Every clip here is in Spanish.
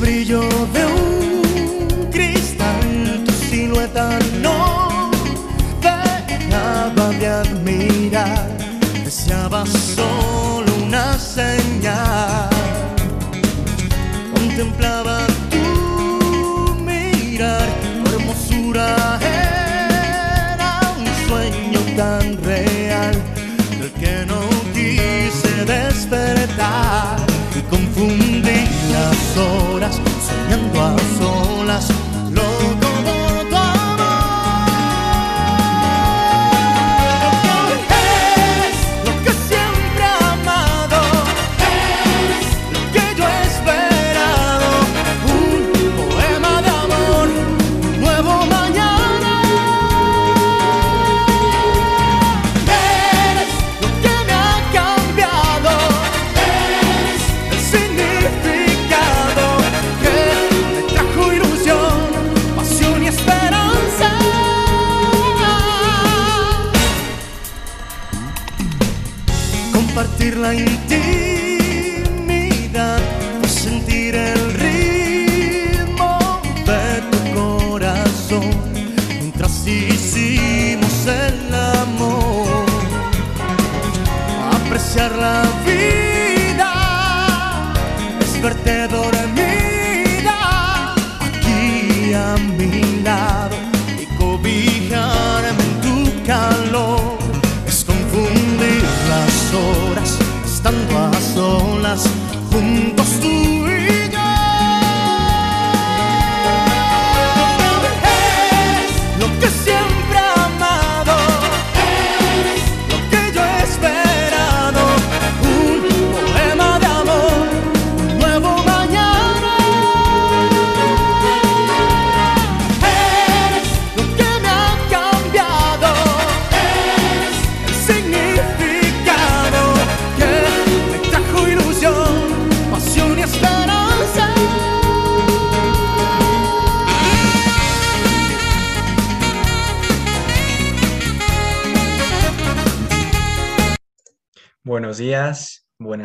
Brillo de un cristal, tu silueta no dejaba de admirar. Deseaba solo una señal.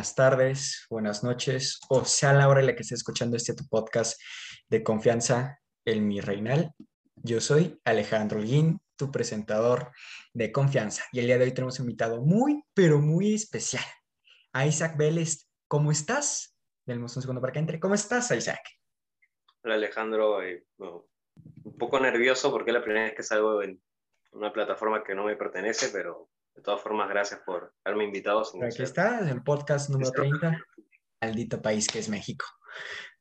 Buenas tardes, buenas noches, o sea la hora en la que estés escuchando este tu podcast de confianza, el Mi Reinal. Yo soy Alejandro Holguín, tu presentador de confianza, y el día de hoy tenemos un invitado muy, pero muy especial, a Isaac Vélez. ¿Cómo estás? Dennos un segundo para que entre. ¿Cómo estás, Isaac? Hola Alejandro, eh, un poco nervioso porque es la primera vez que salgo en una plataforma que no me pertenece, pero de todas formas gracias por haberme invitado. sin Aquí está, el podcast número Está. 30, maldito país que es México.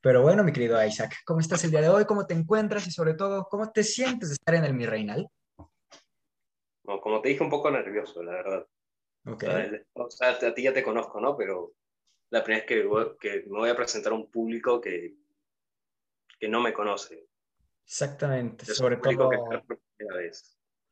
Pero bueno, mi querido Isaac, ¿cómo estás el día de hoy? ¿Cómo te encuentras? Y sobre todo, ¿cómo te sientes de estar en el Mi Reinal? No, como te dije, un poco nervioso, la verdad. Ok. O sea, a ti ya te conozco, ¿no? Pero la primera vez que, me voy a presentar a un público que, que no me conoce. Exactamente. Sobre un público que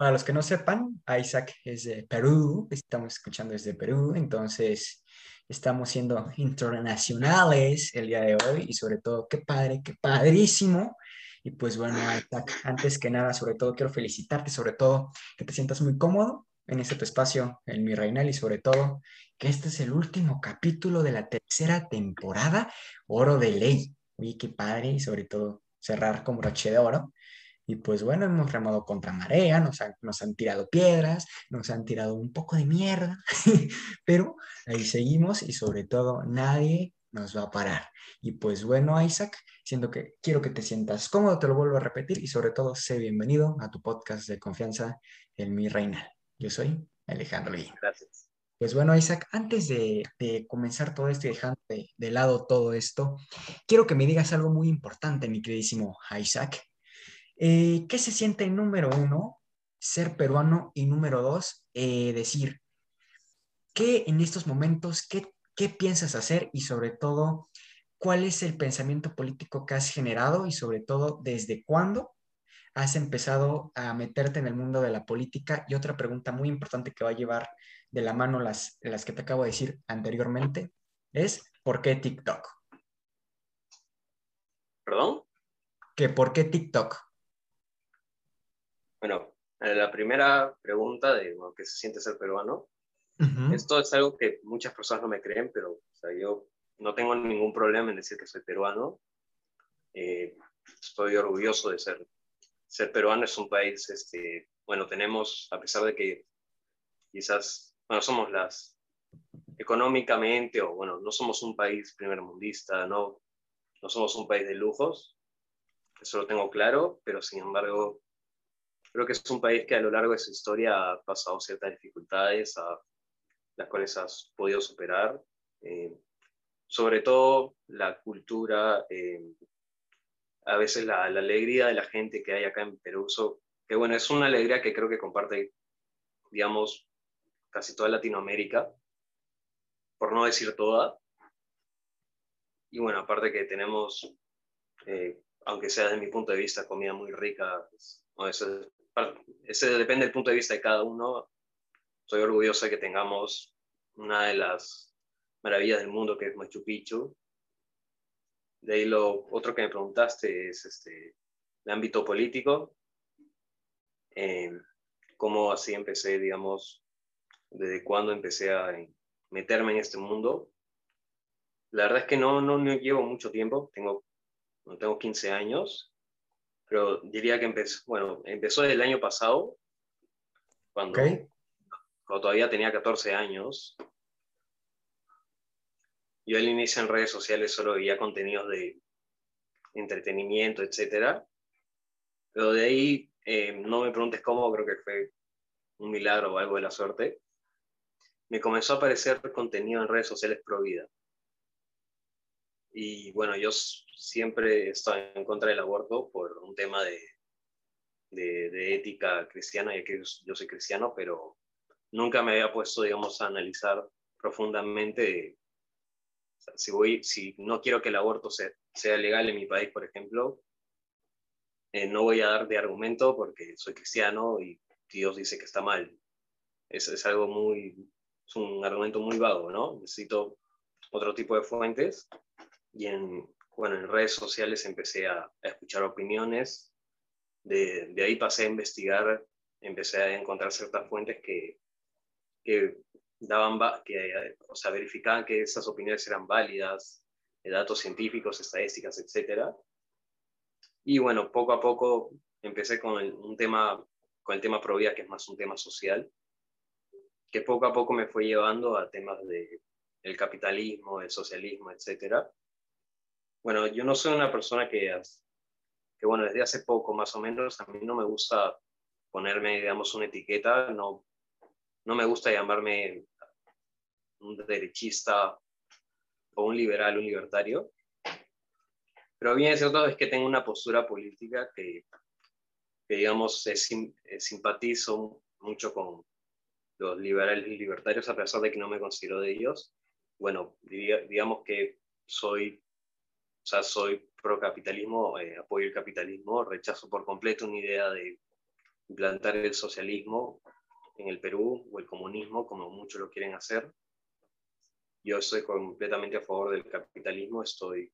para los que no sepan, Isaac es de Perú, estamos escuchando desde Perú, entonces estamos siendo internacionales el día de hoy y sobre todo, qué padre, qué padrísimo. Y pues bueno, Isaac, antes que nada, sobre todo quiero felicitarte, sobre todo que te sientas muy cómodo en este tu espacio, en mi reinal y sobre todo que este es el último capítulo de la tercera temporada, Oro de Ley. Oye, qué padre y sobre todo cerrar con broche de oro. Y pues bueno, hemos remado contra marea, nos han, nos han tirado piedras, nos han tirado un poco de mierda, pero ahí seguimos y sobre todo nadie nos va a parar. Y pues bueno, Isaac, siento que quiero que te sientas cómodo, te lo vuelvo a repetir y sobre todo sé bienvenido a tu podcast de confianza, el Mi Reinal. Yo soy Alejandro. Gracias. Pues bueno, Isaac, antes de, de comenzar todo esto y dejando de, de lado todo esto, quiero que me digas algo muy importante, mi queridísimo Isaac. Eh, ¿Qué se siente, número uno, ser peruano y número dos, eh, decir, ¿qué en estos momentos, qué, qué piensas hacer y sobre todo, cuál es el pensamiento político que has generado y sobre todo, desde cuándo has empezado a meterte en el mundo de la política? Y otra pregunta muy importante que va a llevar de la mano las, las que te acabo de decir anteriormente es, ¿por qué TikTok? ¿Perdón? ¿Que ¿Por qué TikTok? Bueno, a la primera pregunta de bueno, qué se siente ser peruano. Ujú. Esto es algo que muchas personas no me creen, pero o sea, yo no tengo ningún problema en decir que soy peruano, Eh, estoy orgulloso de ser, ser peruano. Es un país, este, bueno, tenemos, a pesar de que quizás, bueno, somos las, económicamente, o bueno, no somos un país primermundista, no, no somos un país de lujos, eso lo tengo claro, pero sin embargo, creo que es un país que a lo largo de su historia ha pasado ciertas dificultades, a las cuales has podido superar. Eh, sobre todo la cultura, eh, a veces la, alegría de la gente que hay acá en Perú, que bueno, es una alegría que creo que comparte, digamos, casi toda Latinoamérica, por no decir toda. Y bueno, aparte que tenemos, eh, aunque sea desde mi punto de vista, comida muy rica, pues, ese, depende del punto de vista de cada uno. Estoy orgulloso de que tengamos una de las maravillas del mundo que es Machu Picchu. De ahí lo otro que me preguntaste es este, el ámbito político. Eh, cómo así empecé, digamos, desde cuándo empecé a meterme en este mundo. La verdad es que no, no, no llevo mucho tiempo, tengo, tengo 15 años, pero diría que empezó, bueno, empezó el año pasado, cuando, cuando todavía tenía 14 años. Yo al inicio en redes sociales solo veía contenidos de entretenimiento, etcétera. Pero de ahí, eh, no me preguntes cómo, creo que fue un milagro o algo de la suerte me comenzó a aparecer contenido en redes sociales pro vida. Y bueno, yo siempre he estado en contra del aborto por un tema de, de, ética cristiana, ya que yo soy cristiano, pero nunca me había puesto, digamos, a analizar profundamente si, voy, si no quiero que el aborto sea, sea legal en mi país, por ejemplo, eh, no voy a dar de argumento porque soy cristiano y Dios dice que está mal. Es, es algo muy, es un argumento muy vago, ¿no? Necesito otro tipo de fuentes y en, bueno, en redes sociales empecé a, escuchar opiniones, de, de, ahí pasé a investigar, empecé a encontrar ciertas fuentes que, que daban, que, o sea, verificaban que esas opiniones eran válidas, de datos científicos, estadísticas, etc. Y bueno, poco a poco empecé con el, un tema, con el tema Provida, que es más un tema social, que poco a poco me fue llevando a temas de el capitalismo, el socialismo, etc. Bueno, yo no soy una persona que, que, bueno, desde hace poco más o menos, a mí no me gusta ponerme, digamos, una etiqueta, no, no me gusta llamarme un derechista o un liberal, un libertario. Pero bien cierto es que tengo una postura política que, que digamos, simpatizo mucho con, los liberales y libertarios, a pesar de que no me considero de ellos. Bueno, digamos que soy, o sea, soy pro capitalismo, eh, apoyo el capitalismo, rechazo por completo una idea de implantar el socialismo en el Perú o el comunismo, como muchos lo quieren hacer. Yo estoy completamente a favor del capitalismo, estoy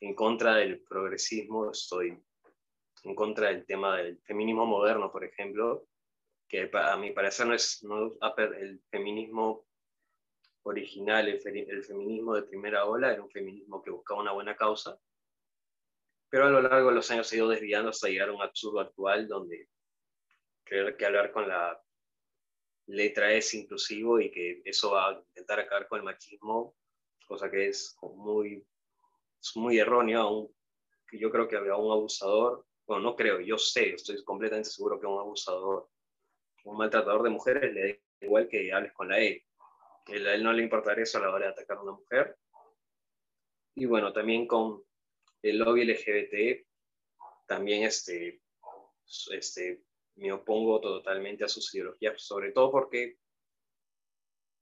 en contra del progresismo, estoy en contra del tema del feminismo moderno, por ejemplo, que a mi parecer no es no, el feminismo original, el, feminismo de primera ola, era un feminismo que buscaba una buena causa, pero a lo largo de los años se ha ido desviando hasta llegar a un absurdo actual donde creer que hablar con la letra es inclusivo y que eso va a intentar acabar con el machismo, cosa que es muy, es muy erróneo, aún, yo creo que a un abusador, bueno, no creo, yo sé, estoy completamente seguro que un abusador un maltratador de mujeres le da igual que hables con la E. A él no le importaría eso a la hora de atacar a una mujer. Y bueno, también con el lobby LGBT, también este, este, me opongo totalmente a sus ideologías, sobre todo porque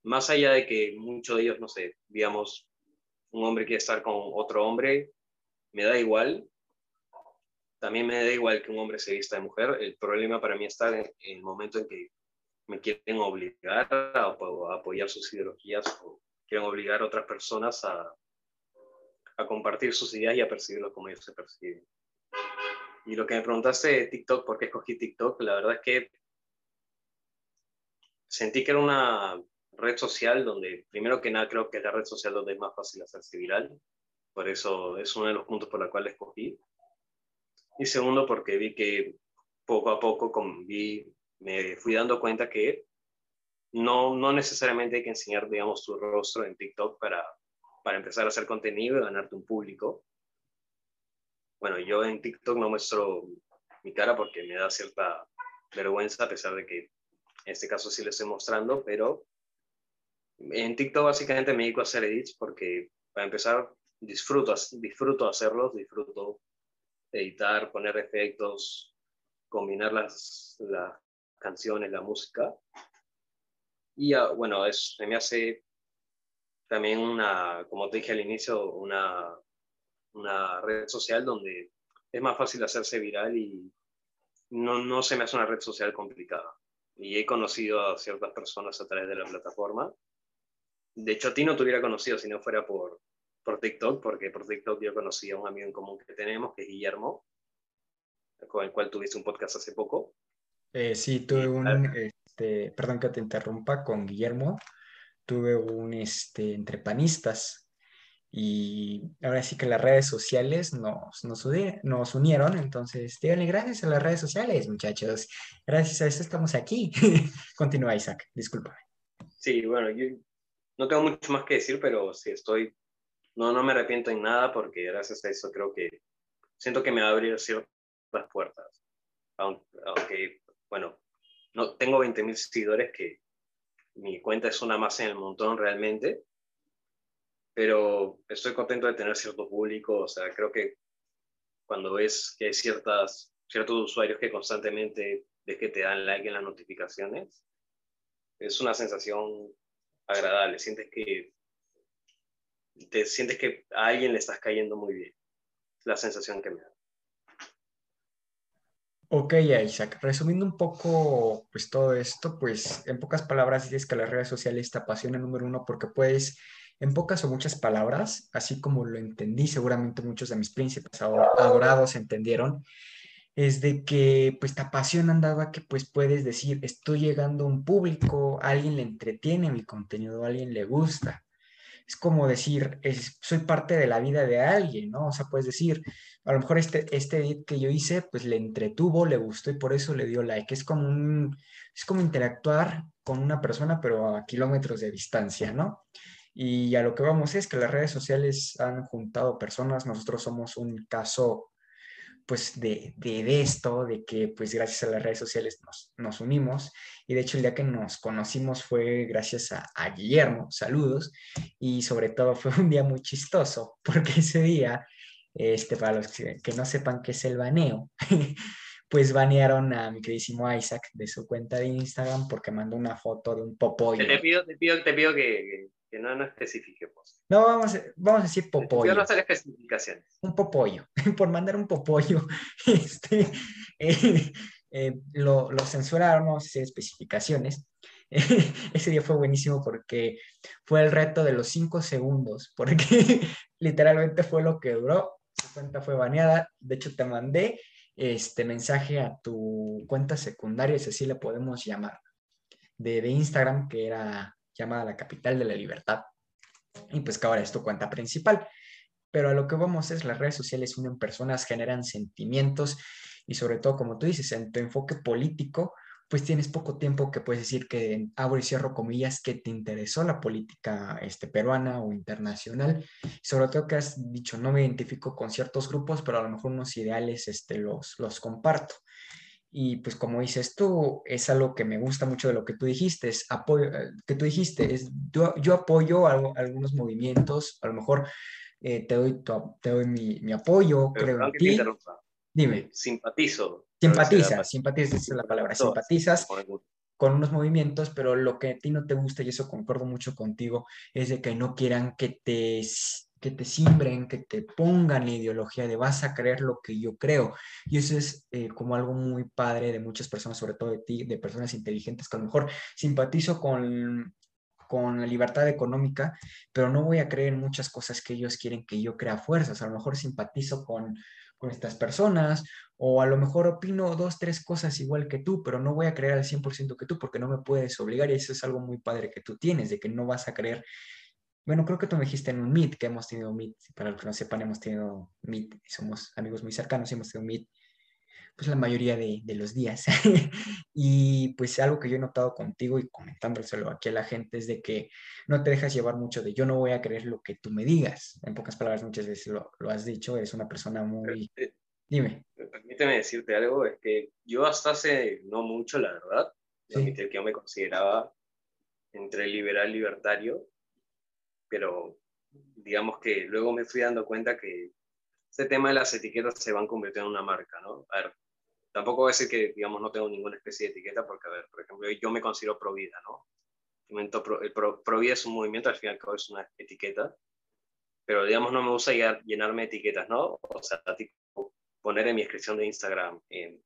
más allá de que muchos de ellos, no sé, digamos, un hombre quiere estar con otro hombre, me da igual, también me da igual que un hombre se vista de mujer. El problema para mí está en, el momento en que me quieren obligar a, apoyar sus ideologías o quieren obligar a otras personas a, a compartir sus ideas y a percibirlos como ellos se perciben. Y lo que me preguntaste de TikTok, ¿por qué escogí TikTok? La verdad es que sentí que era una red social donde, primero que nada, creo que es la red social donde es más fácil hacerse viral. por eso es uno de los puntos por los cuales escogí. Y segundo, porque vi que poco a poco con, vi, me fui dando cuenta que no, no necesariamente hay que enseñar, digamos, tu rostro en TikTok para, para empezar a hacer contenido y ganarte un público. Bueno, yo en TikTok no muestro mi cara porque me da cierta vergüenza, a pesar de que en este caso sí lo estoy mostrando, pero en TikTok básicamente me dedico a hacer edits porque, para empezar, disfruto, disfruto hacerlos, disfruto editar, poner efectos, combinar las, las canciones, la música. Y bueno, es, me hace también una, como te dije al inicio, una, una red social donde es más fácil hacerse viral y no, no se me hace una red social complicada. Y he conocido a ciertas personas a través de la plataforma. De hecho, a ti no te hubiera conocido si no fuera por, por TikTok, porque por TikTok yo conocí a un amigo en común que tenemos, que es Guillermo, con el cual tuviste un podcast hace poco. Eh, sí, tuve un, este, perdón que te interrumpa, con Guillermo, tuve un este, entre panistas y ahora sí que las redes sociales nos, nos, nos unieron, entonces díganle gracias a las redes sociales, muchachos, gracias a eso estamos aquí. Continúa Isaac, discúlpame. Sí, bueno, yo no tengo mucho más que decir, pero sí estoy, no, no me arrepiento en nada porque gracias a eso creo que siento que me va a abrir ciertas puertas. Aunque, bueno, no tengo 20.000 seguidores que mi cuenta es una más en el montón realmente, pero estoy contento de tener cierto público, o sea, creo que cuando ves que hay ciertas, ciertos usuarios que constantemente ves que te dan like en las notificaciones, es una sensación agradable, sientes que te sientes que a alguien le estás cayendo muy bien, la sensación que me da. Ok, Isaac, resumiendo un poco pues todo esto, pues en pocas palabras dices que las redes sociales te apasionan número uno porque puedes, en pocas o muchas palabras, así como lo entendí, seguramente muchos de mis príncipes adorados entendieron, es de que pues te apasionan dado que pues puedes decir, estoy llegando a un público, alguien le entretiene mi contenido, alguien le gusta es como decir, soy parte de la vida de alguien, ¿no? O sea, puedes decir, a lo mejor este, este edit que yo hice, pues le entretuvo, le gustó y por eso le dio like. Es como es como interactuar con una persona, pero a kilómetros de distancia, ¿no? Y a lo que vamos es que las redes sociales han juntado personas, nosotros somos un caso pues de, de, esto, de que pues gracias a las redes sociales nos, nos, unimos y de hecho el día que nos conocimos fue gracias a, a, Guillermo, saludos, y sobre todo fue un día muy chistoso porque ese día, este, para los que, no sepan qué es el baneo, pues banearon a mi queridísimo Isaac de su cuenta de Instagram porque mandó una foto de un popollo. Te pido, te pido, te pido que, que no, no especifiquemos. No, vamos, vamos a decir popollo. Yo no hacer especificaciones. Un popollo. Por mandar un popollo, este, eh, eh, lo, lo, censuraron, no vamos a hacer especificaciones. ese día fue buenísimo porque fue el reto de los cinco segundos, porque literalmente fue lo que duró. Su cuenta fue baneada. De hecho, te mandé este mensaje a tu cuenta secundaria, si así le podemos llamar, de, de Instagram, que era llamada la capital de la libertad. Y pues que ahora es tu cuenta principal. Pero a lo que vamos es las redes sociales unen personas, generan sentimientos y sobre todo, como tú dices, en tu enfoque político, pues tienes poco tiempo que puedes decir que, abro y cierro comillas, que te interesó la política este, peruana o internacional. sobre todo que has dicho, no me identifico con ciertos grupos, pero a lo mejor unos ideales este, los, los comparto. Y pues como dices tú, es algo que me gusta mucho de lo que tú dijiste, es apoyo, eh, que tú dijiste, es yo, yo apoyo algunos movimientos, a lo mejor eh, te doy, te doy mi, mi apoyo, creo en ti. Dime. Simpatizo. Simpatizas, simpatizas, esa es la palabra, simpatizas con unos movimientos, pero lo que a ti no te gusta, y eso concuerdo mucho contigo, es de que no quieran que te que te simbren, que te pongan la ideología de vas a creer lo que yo creo. Y eso es eh, como algo muy padre de muchas personas, sobre todo de ti, de personas inteligentes, que a lo mejor simpatizo con, con la libertad económica, pero no voy a creer en muchas cosas que ellos quieren que yo crea fuerzas. A lo mejor simpatizo con, con estas personas o a lo mejor opino dos, tres cosas igual que tú, pero no voy a creer al 100% que tú porque no me puedes obligar y eso es algo muy padre que tú tienes, de que no vas a creer bueno, creo que tú me dijiste en un Meet, que hemos tenido Meet, para los que no sepan, hemos tenido Meet, somos amigos muy cercanos, hemos tenido Meet, pues la mayoría de, de los días. y pues algo que yo he notado contigo y comentándoselo aquí a la gente es de que no te dejas llevar mucho de yo no voy a creer lo que tú me digas. En pocas palabras, muchas veces lo, lo has dicho, eres una persona muy... Eh, Dime. Permíteme decirte algo, es que yo hasta hace no mucho, la verdad, Sí. que yo me consideraba entre liberal y libertario, pero digamos que luego me fui dando cuenta que este tema de las etiquetas se van convirtiendo en una marca, ¿no? A ver, tampoco voy a decir que, digamos, no tengo ninguna especie de etiqueta, porque, a ver, por ejemplo, yo me considero pro vida, ¿no? El pro, pro, vida es un movimiento, al fin y al cabo es una etiqueta, pero, digamos, no me gusta llenarme de etiquetas, ¿no? O sea, tipo, poner en mi descripción de Instagram en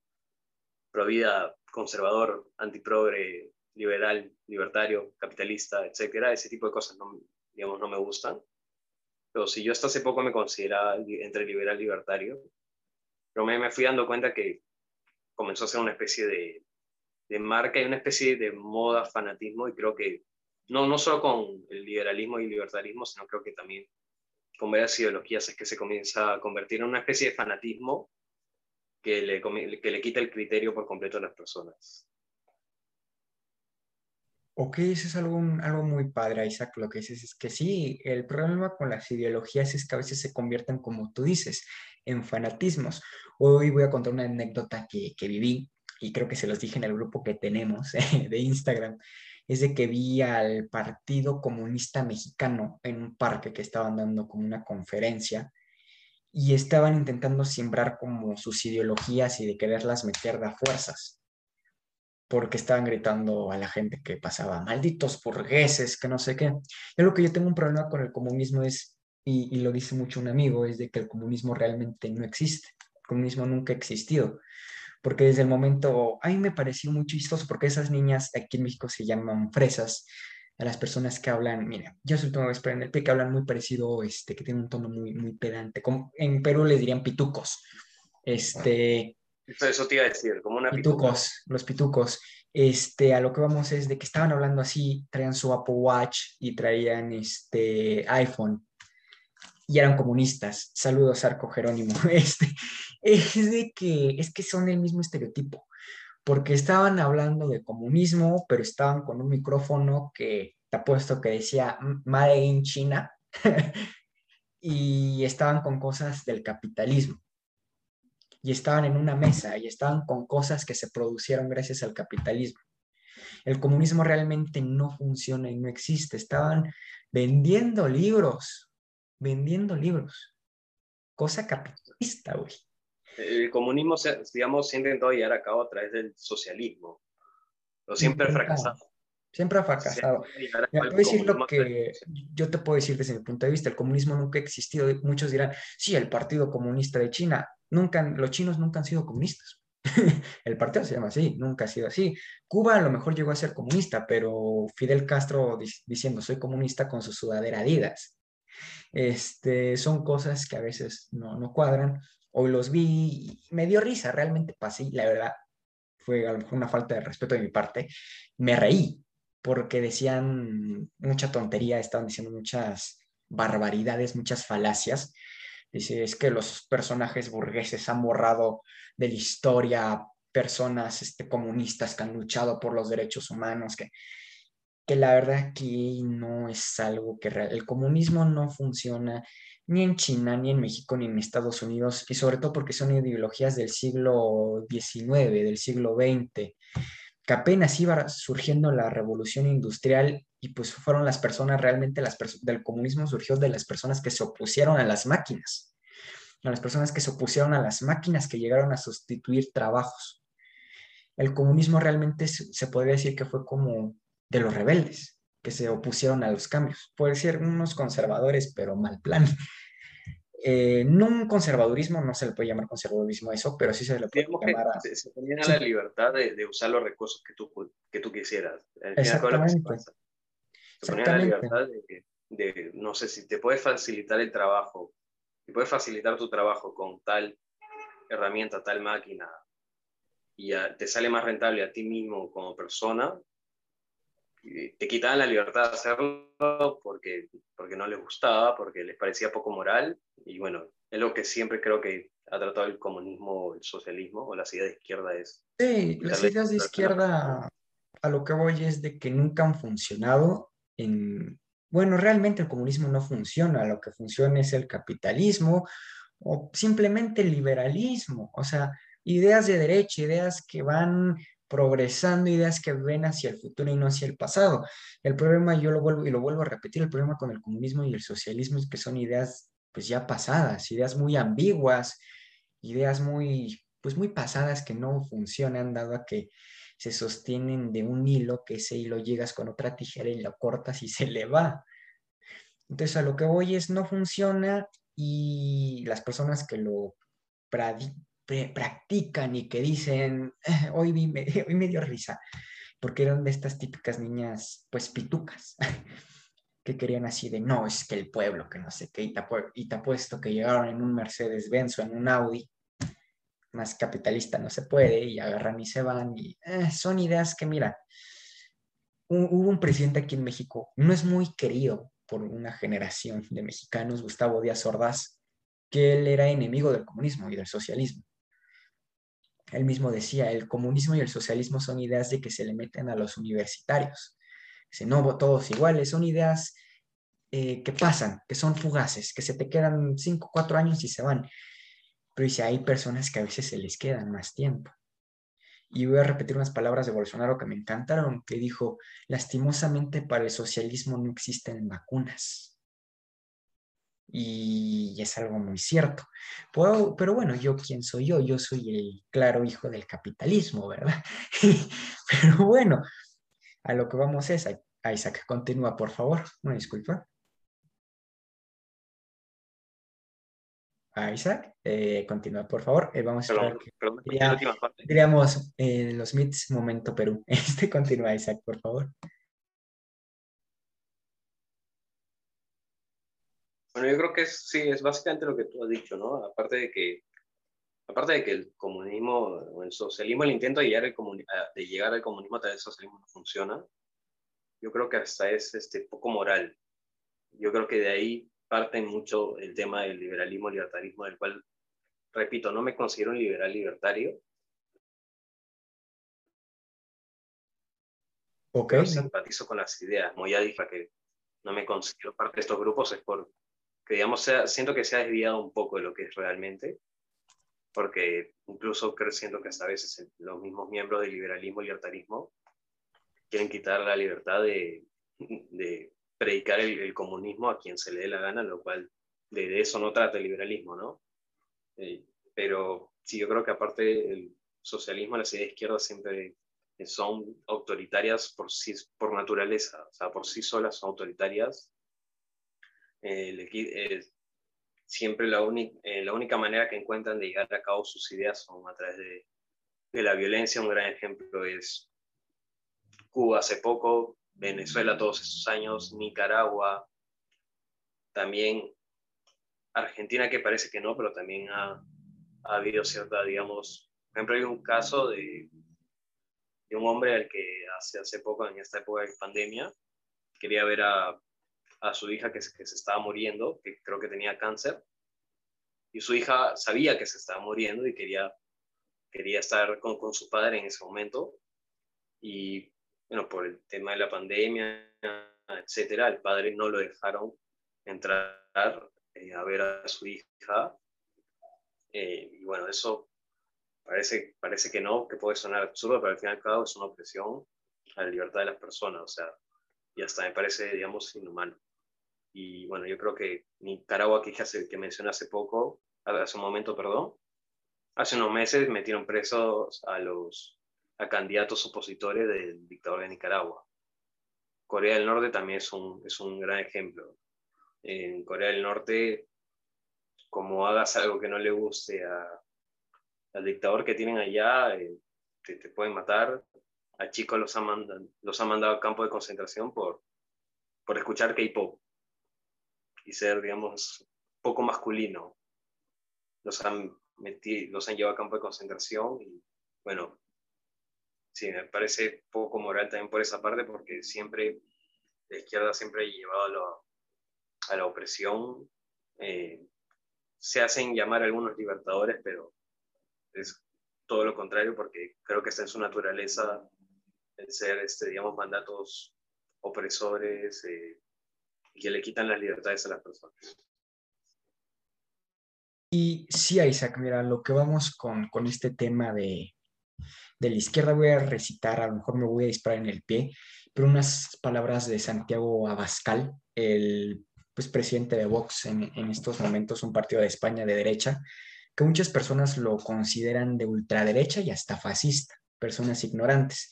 pro vida, conservador, antiprogre, liberal, libertario, capitalista, etcétera, ese tipo de cosas no, digamos, no me gustan. Pero si yo hasta hace poco me consideraba entre liberal y libertario, pero me, me fui dando cuenta que comenzó a ser una especie de, de marca y una especie de moda, fanatismo, y creo que no, no solo con el liberalismo y el libertarismo, sino creo que también con varias ideologías es que se comienza a convertir en una especie de fanatismo que le, que le quita el criterio por completo a las personas. Ok, eso es algo, algo muy padre, Isaac. Lo que dices es que sí, el problema con las ideologías es que a veces se convierten, como tú dices, en fanatismos. Hoy voy a contar una anécdota que, que viví y creo que se los dije en el grupo que tenemos de Instagram. Es de que vi al Partido Comunista Mexicano en un parque que estaban dando como una conferencia y estaban intentando siembrar como sus ideologías y de quererlas meter de fuerzas porque estaban gritando a la gente que pasaba, malditos burgueses, que no sé qué. Y lo que yo tengo un problema con el comunismo es, y, y, lo dice mucho un amigo, es de que el comunismo realmente no existe. El comunismo nunca ha existido. Porque desde el momento, a mí me pareció muy chistoso, porque esas niñas aquí en México se llaman fresas, a las personas que hablan, mira, yo soy última vez en el que hablan muy parecido, este, que tienen un tono muy, muy pedante, como en Perú les dirían pitucos, este, eso, eso te iba a decir, como una pitucos, pituca. los pitucos. Este, a lo que vamos es de que estaban hablando así, traían su Apple Watch y traían este iPhone y eran comunistas. Saludos, Arco Jerónimo. Este, es de que, es que son el mismo estereotipo, porque estaban hablando de comunismo, pero estaban con un micrófono que te apuesto que decía Made in China y estaban con cosas del capitalismo y estaban en una mesa y estaban con cosas que se producieron gracias al capitalismo. El comunismo realmente no funciona y no existe. Estaban vendiendo libros, vendiendo libros. Cosa capitalista, güey. El comunismo, digamos, se ha intentado llevar a cabo a través del socialismo, pero siempre ha fracasado. Siempre ha fracasado. Mira, te voy a decir lo que yo te puedo decir desde mi punto de vista. El comunismo nunca ha existido. Muchos dirán, sí, el Partido Comunista de China. Nunca, los chinos nunca han sido comunistas. el partido se llama así, nunca ha sido así. Cuba a lo mejor llegó a ser comunista, pero Fidel Castro diciendo soy comunista con su sudadera Adidas. Este, son cosas que a veces no, no cuadran. Hoy los vi y me dio risa, realmente pasé, la verdad, fue a lo mejor una falta de respeto de mi parte. Me reí, porque decían mucha tontería, estaban diciendo muchas barbaridades, muchas falacias. Dice, es que los personajes burgueses han borrado de la historia personas este, comunistas que han luchado por los derechos humanos, que, que la verdad aquí no es algo que. El comunismo no funciona ni en China, ni en México, ni en Estados Unidos, y sobre todo porque son ideologías del siglo XIX, del siglo XX que apenas iba surgiendo la revolución industrial y pues fueron las personas, realmente las del comunismo surgió de las personas que se opusieron a las máquinas, a las personas que se opusieron a las máquinas que llegaron a sustituir trabajos. El comunismo realmente se podría decir que fue como de los rebeldes, que se opusieron a los cambios. Puede ser unos conservadores, pero mal plan. Eh, no un conservadurismo, no se le puede llamar conservadurismo a eso, pero sí se le puede Digamos llamar a... Se, se tenían sí. la libertad de, de, usar los recursos que tú, que tú quisieras. Exactamente. Se ponían la libertad de, de, no sé, si te puedes facilitar el trabajo, si puedes facilitar tu trabajo con tal herramienta, tal máquina, y a, te sale más rentable a ti mismo como persona, te quitaban la libertad de hacerlo porque, porque no les gustaba, porque les parecía poco moral, y bueno, es lo que siempre creo que ha tratado el comunismo, el socialismo o las ideas de izquierda es... Sí, las ideas de izquierda a lo que voy es de que nunca han funcionado en... Bueno, realmente el comunismo no funciona, lo que funciona es el capitalismo o simplemente el liberalismo, o sea, ideas de derecha, ideas que van progresando, ideas que ven hacia el futuro y no hacia el pasado. El problema, yo lo vuelvo y lo vuelvo a repetir, el problema con el comunismo y el socialismo es que son ideas pues ya pasadas, ideas muy ambiguas, ideas muy pues muy pasadas que no funcionan dado a que se sostienen de un hilo, que ese hilo llegas con otra tijera y lo cortas y se le va. Entonces a lo que voy es no funciona y las personas que lo practican y que dicen, eh, hoy, me, hoy me dio risa, porque eran de estas típicas niñas, pues pitucas, que querían así de, no, es que el pueblo, que no sé qué, y te, y apuesto que llegaron en un Mercedes-Benz o en un Audi, más capitalista no se puede, y agarran y se van, y eh, son ideas que, mira, hubo un presidente aquí en México, no es muy querido por una generación de mexicanos, Gustavo Díaz Ordaz, que él era enemigo del comunismo y del socialismo él mismo decía, el comunismo y el socialismo son ideas de que se le meten a los universitarios. No, todos iguales, son ideas eh, que pasan, que son fugaces, que se te quedan cinco, cuatro años y se van. Pero dice, hay personas que a veces se les quedan más tiempo. Y voy a repetir unas palabras de Bolsonaro que me encantaron, que dijo, lastimosamente para el socialismo no existen vacunas y es algo muy cierto. pero bueno, yo quién soy yo, yo soy el claro hijo del capitalismo, ¿verdad? pero bueno, a lo que vamos es, Isaac, continúa, por favor, una disculpa. Isaac, eh, continúa, por favor. Eh, vamos a esperar que, diríamos eh, los MITs Momento Perú. Este continúa, Isaac, por favor. Bueno, yo creo que sí, es básicamente lo que tú has dicho, ¿no? Aparte de que, aparte de que el comunismo o el socialismo, el intento de llegar, al de llegar al comunismo a través del socialismo no funciona, yo creo que hasta es este, poco moral. Yo creo que de ahí parte mucho el tema del liberalismo, libertarismo, del cual, repito, no me considero un liberal libertario. Ok. Pero simpatizo con las ideas. Como ya dije, que no me considero parte de estos grupos es por que digamos, siento que se ha desviado un poco de lo que es realmente, porque incluso siento que a veces los mismos miembros del liberalismo y libertarismo quieren quitar la libertad de, de predicar el, comunismo a quien se le dé la gana, lo cual de, eso no trata el liberalismo, ¿no? Eh, pero sí, yo creo que aparte el socialismo, las ideas izquierdas siempre son autoritarias por, sí, por naturaleza, o sea, por sí solas son autoritarias eh, siempre la, eh, la, única manera que encuentran de llegar a cabo sus ideas son a través de, la violencia. Un gran ejemplo es Cuba hace poco, Venezuela todos esos años, Nicaragua, también Argentina que parece que no, pero también ha, ha habido cierta, digamos, por ejemplo, hay un caso de, de un hombre al que hace, hace poco, en esta época de pandemia, quería ver a a su hija que, que se estaba muriendo, que creo que tenía cáncer, y su hija sabía que se estaba muriendo y quería, quería estar con, con su padre en ese momento. Y bueno, por el tema de la pandemia, etcétera, el padre no lo dejaron entrar eh, a ver a su hija. Eh, y bueno, eso parece, parece que no, que puede sonar absurdo, pero al fin y al cabo es una opresión a la libertad de las personas, o sea, y hasta me parece, digamos, inhumano. Y bueno, yo creo que Nicaragua, que, hace, que mencioné hace poco, hace un momento, perdón, hace unos meses metieron presos a los a candidatos opositores del dictador de Nicaragua. Corea del Norte también es un, es un gran ejemplo. En Corea del Norte, como hagas algo que no le guste a, al dictador que tienen allá, eh, te, te, pueden matar. A chicos los han, mandado, los han mandado a campo de concentración por, por escuchar K-pop y ser, digamos, poco masculino. Los han, metido, los han llevado a campo de concentración y, bueno, sí, me parece poco moral también por esa parte, porque siempre, la izquierda siempre ha llevado a, lo- a la opresión. eh, se hacen llamar algunos libertadores, pero es todo lo contrario, porque creo que está en su naturaleza el ser, este, digamos, mandatos opresores eh, que le quitan las libertades a las personas. Y sí, Isaac, mira, lo que vamos con, con este tema de, de la izquierda, voy a recitar, a lo mejor me voy a disparar en el pie, pero unas palabras de Santiago Abascal, el pues, presidente de Vox en, en estos momentos, un partido de España de derecha, que muchas personas lo consideran de ultraderecha y hasta fascista, personas ignorantes,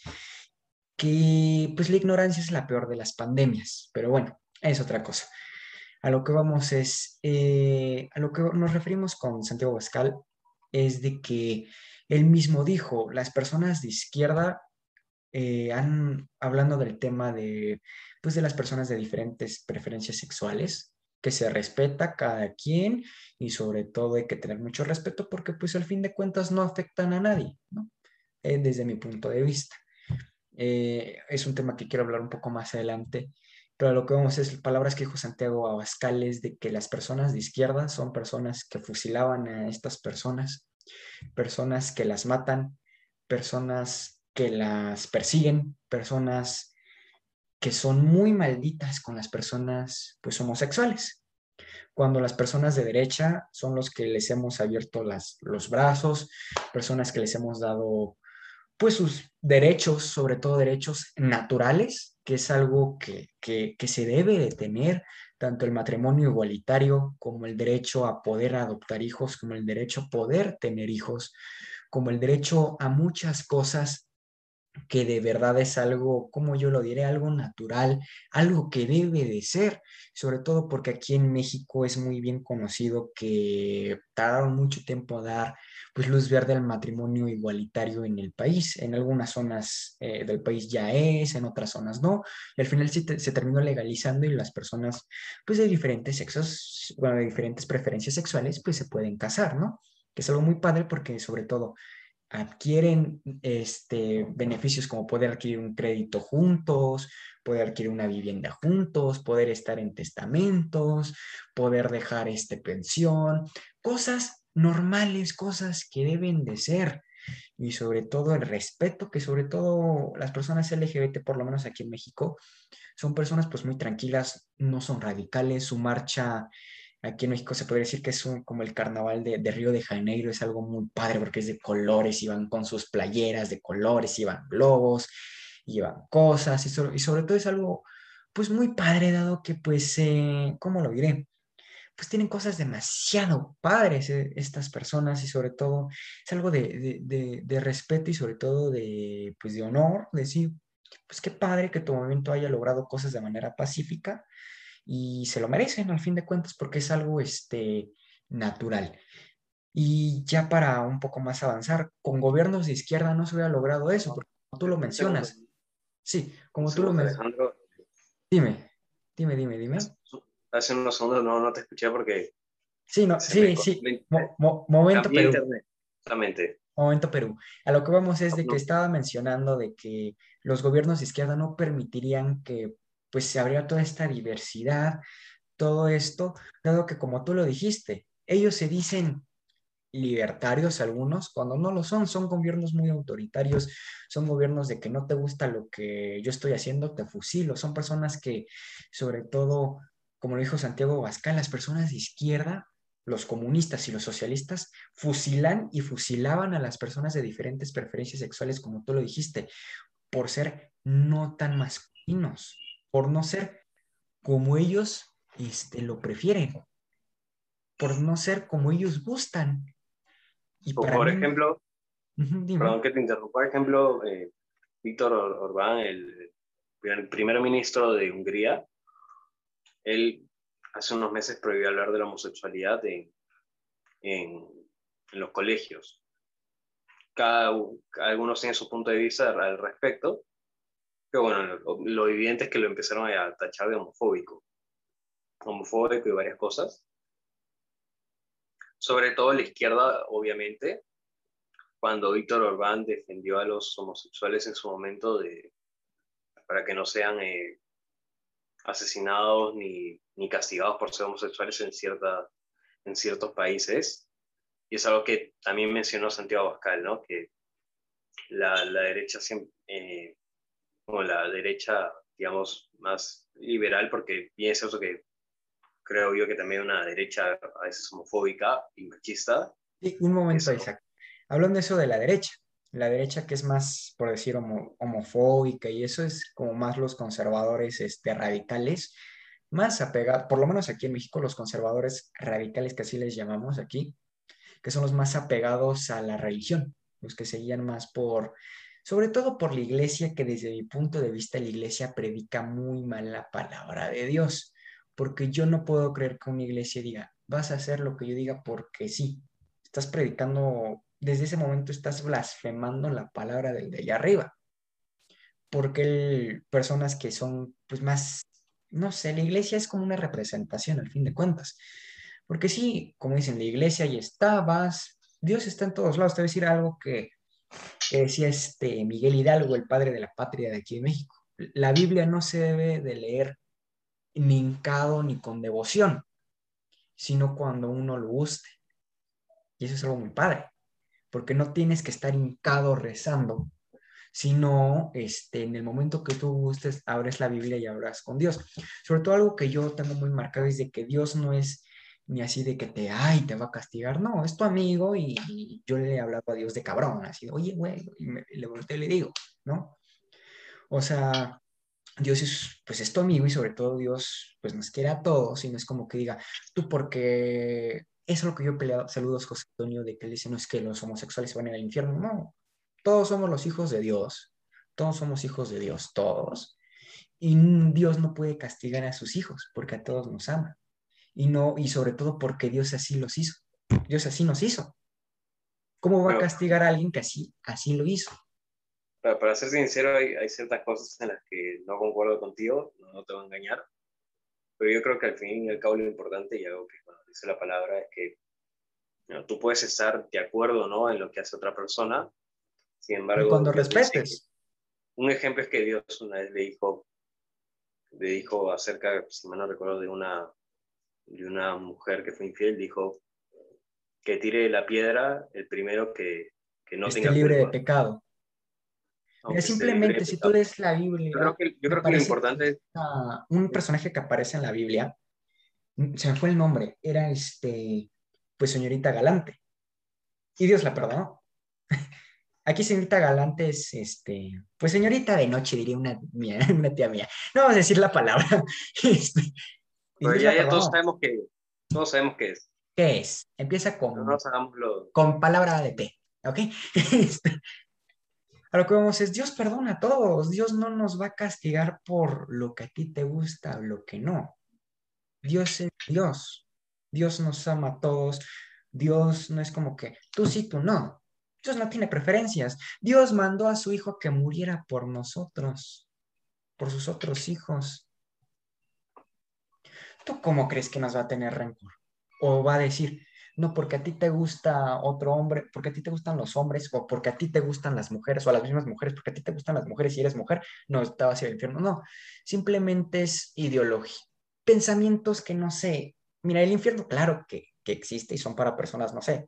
que pues la ignorancia es la peor de las pandemias, pero bueno, es otra cosa. A lo que vamos es, eh, a lo que nos referimos con Santiago Pascal es de que él mismo dijo, las personas de izquierda eh, han, hablando del tema de, pues de las personas de diferentes preferencias sexuales, que se respeta cada quien y sobre todo hay que tener mucho respeto porque pues al fin de cuentas no afectan a nadie, ¿no? Eh, desde mi punto de vista. Es un tema que quiero hablar un poco más adelante, pero lo que vemos es palabras que dijo Santiago Abascal es de que las personas de izquierda son personas que fusilaban a estas personas, personas que las matan, personas que las persiguen, personas que son muy malditas con las personas pues homosexuales. Cuando las personas de derecha son los que les hemos abierto las, los brazos, personas que les hemos dado pues sus derechos, sobre todo derechos naturales, que es algo que, que, que, se debe de tener, tanto el matrimonio igualitario como el derecho a poder adoptar hijos, como el derecho a poder tener hijos, como el derecho a muchas cosas que de verdad es algo, como yo lo diré, algo natural, algo que debe de ser, sobre todo porque aquí en México es muy bien conocido que tardaron mucho tiempo a dar pues luz verde al matrimonio igualitario en el país. En algunas zonas eh, del país ya es, en otras zonas no. Y al final se, se, terminó legalizando y las personas pues de diferentes sexos, bueno, de diferentes preferencias sexuales pues se pueden casar, ¿no? Que es algo muy padre porque sobre todo adquieren este, beneficios como poder adquirir un crédito juntos, poder adquirir una vivienda juntos, poder estar en testamentos, poder dejar este, pensión, cosas normales, cosas que deben de ser. Y sobre todo el respeto, que sobre todo las personas LGBT, por lo menos aquí en México, son personas pues muy tranquilas, no son radicales, su marcha aquí en México se podría decir que es un, como el carnaval de, de, Río de Janeiro, es algo muy padre porque es de colores, y con sus playeras de colores, y globos, llevan cosas, y, so, y, sobre todo es algo pues muy padre, dado que pues, eh, ¿cómo lo diré? Pues tienen cosas demasiado padres eh, estas personas y sobre todo es algo de, de, de, de respeto y sobre todo de, pues, de honor, decir, pues qué padre que tu movimiento haya logrado cosas de manera pacífica y se lo merecen al fin de cuentas porque es algo este, natural. Y ya para un poco más avanzar, con gobiernos de izquierda no se hubiera logrado eso, porque como tú lo mencionas. Sí, como tú lo mencionas. Dime, dime, dime, dime. Hace unos segundos no, no te escuché porque... Sí, no, sí, sí. Mo, mo, momento Perú. Internet, exactamente. Momento Perú. A lo que vamos es de que estaba mencionando de que los gobiernos de izquierda no permitirían que pues se abriera toda esta diversidad, todo esto, dado que como tú lo dijiste, ellos se dicen libertarios algunos, cuando no lo son, son gobiernos muy autoritarios, son gobiernos de que no te gusta lo que yo estoy haciendo, te fusilo, son personas que, sobre todo, como lo dijo Santiago Bascal, las personas de izquierda, los comunistas y los socialistas, fusilan y fusilaban a las personas de diferentes preferencias sexuales, como tú lo dijiste, por ser no tan masculinos por no ser como ellos este, lo prefieren, por no ser como ellos gustan. Y por mí... ejemplo, uh -huh, perdón que te interrumpa, por ejemplo, eh, Víctor Orbán, el, el primer ministro de Hungría, él hace unos meses prohibió hablar de la homosexualidad en, en, en los colegios. Cada, cada uno tiene su punto de vista al respecto, pero bueno, lo, lo, evidente es que lo empezaron a tachar de homofóbico. Homofóbico y varias cosas. Sobre todo la izquierda, obviamente, cuando Víctor Orbán defendió a los homosexuales en su momento de, para que no sean eh, asesinados ni, ni, castigados por ser homosexuales en, cierta, en ciertos países. Y es algo que también mencionó Santiago Abascal, ¿no? que la, la derecha siempre, eh, como la derecha, digamos, más liberal, porque bien es eso que creo yo que también una derecha a veces homofóbica y machista. Sí, un momento, Isaac. Hablando de eso de la derecha, la derecha que es más, por decir, homofóbica y eso es como más los conservadores este, radicales, más apegados, por lo menos aquí en México, los conservadores radicales, que así les llamamos aquí, que son los más apegados a la religión, los que seguían más por, sobre todo por la iglesia, que desde mi punto de vista la iglesia predica muy mal la palabra de Dios, porque yo no puedo creer que una iglesia diga, vas a hacer lo que yo diga porque sí, estás predicando desde ese momento estás blasfemando la palabra del de allá arriba. Porque personas que son pues más, no sé, la iglesia es como una representación al fin de cuentas. Porque sí, como dicen, la iglesia ahí estabas, Dios está en todos lados. Te voy a decir algo que, decía este Miguel Hidalgo, el padre de la patria de aquí en México. La Biblia no se debe de leer ni hincado ni con devoción, sino cuando uno lo guste. Y eso es algo muy padre porque no tienes que estar hincado rezando, sino este, en el momento que tú gustes, abres la Biblia y hablas con Dios. Sobre todo algo que yo tengo muy marcado es de que Dios no es ni así de que te, ay, te va a castigar, no, es tu amigo y, yo le he hablado a Dios de cabrón, así, oye, güey, y, le volteo y le digo, ¿no? O sea, Dios es, pues es tu amigo y sobre todo Dios, pues nos quiere a todos y no es como que diga, tú porque eso es lo que yo he peleado. Saludos, José Antonio, de que él dice, no es que los homosexuales van al infierno. No, todos somos los hijos de Dios. Todos somos hijos de Dios, todos. Y Dios no puede castigar a sus hijos porque a todos nos ama. Y, no, y sobre todo porque Dios así los hizo. Dios así nos hizo. ¿Cómo va a castigar a alguien que así, así lo hizo? Para, para ser sincero, hay, hay, ciertas cosas en las que no concuerdo contigo, no, no te voy a engañar. Pero yo creo que al fin y al cabo lo importante y algo que dice la palabra, es que tú puedes estar de acuerdo ¿no? en lo que hace otra persona, sin embargo... cuando respetes. Un ejemplo es que Dios una vez le dijo, le dijo acerca, si mal no recuerdo, de una, de una mujer que fue infiel, dijo que tire la piedra el primero que, que no Esté tenga libre de pecado. simplemente si tú lees la Biblia. Yo creo que, yo creo que lo importante es. Un personaje que aparece en la Biblia se me fue el nombre, era este, pues señorita Galante. Y Dios la perdonó. Aquí señorita Galante es, este, pues señorita de noche, diría una, una tía mía. No vamos a decir la palabra. Este, Pero ya, ya todos sabemos que, todos sabemos qué es. ¿Qué es? Empieza con, no con palabra de P, ¿ok? Este, a lo que vamos es, Dios perdona a todos, Dios no nos va a castigar por lo que a ti te gusta o lo que no. Dios es Dios. Dios nos ama a todos. Dios no es como que tú sí, tú no. Dios no tiene preferencias. Dios mandó a su hijo que muriera por nosotros, por sus otros hijos. ¿Tú cómo crees que nos va a tener rencor? O va a decir, no, porque a ti te gusta otro hombre, porque a ti te gustan los hombres, o porque a ti te gustan las mujeres, o a las mismas mujeres, porque a ti te gustan las mujeres y eres mujer, no, te vas a infierno. No, simplemente es ideología pensamientos que no sé. Mira, el infierno, claro que, existe y son para personas, no sé,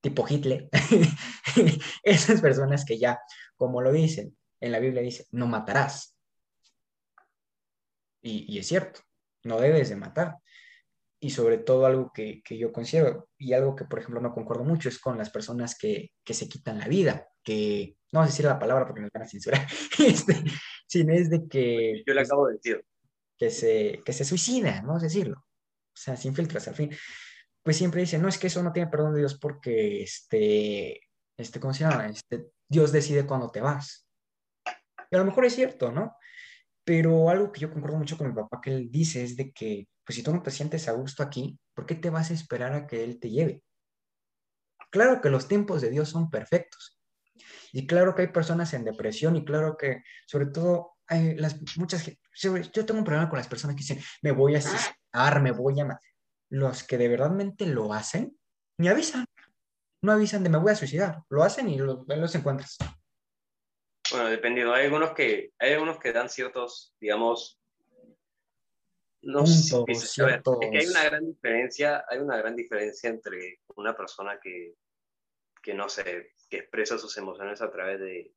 tipo Hitler. Esas personas que ya, como lo dicen, en la Biblia dice, no matarás. Y, es cierto, no debes de matar. Y sobre todo algo que, yo considero, y algo que, por ejemplo, no concuerdo mucho, es con las personas que, se quitan la vida, que, no voy a decir la palabra porque nos van a censurar, este, sino es de que... Yo le acabo de decir que se, que se suicida, vamos a decirlo. O sea, sin filtros, al fin. Pues siempre dice, no, es que eso no tiene perdón de Dios porque, este, este, ¿cómo se llama? Este, Dios decide cuándo te vas. Y a lo mejor es cierto, ¿no? Pero algo que yo concuerdo mucho con mi papá que él dice es de que, pues si tú no te sientes a gusto aquí, ¿por qué te vas a esperar a que Él te lleve? Claro que los tiempos de Dios son perfectos. Y claro que hay personas en depresión y claro que, sobre todo, hay las, muchas, yo tengo un problema con las personas que dicen, me voy a asesinar, me voy a matar. Los que de verdad lo hacen, me avisan. no avisan de me voy a suicidar, lo hacen y lo- los encuentras. Bueno, dependiendo. Hay algunos que, hay algunos que dan ciertos, digamos, no sé, a ver, es que hay una gran diferencia, hay una gran diferencia entre una persona que, que no sé, que expresa sus emociones a través de,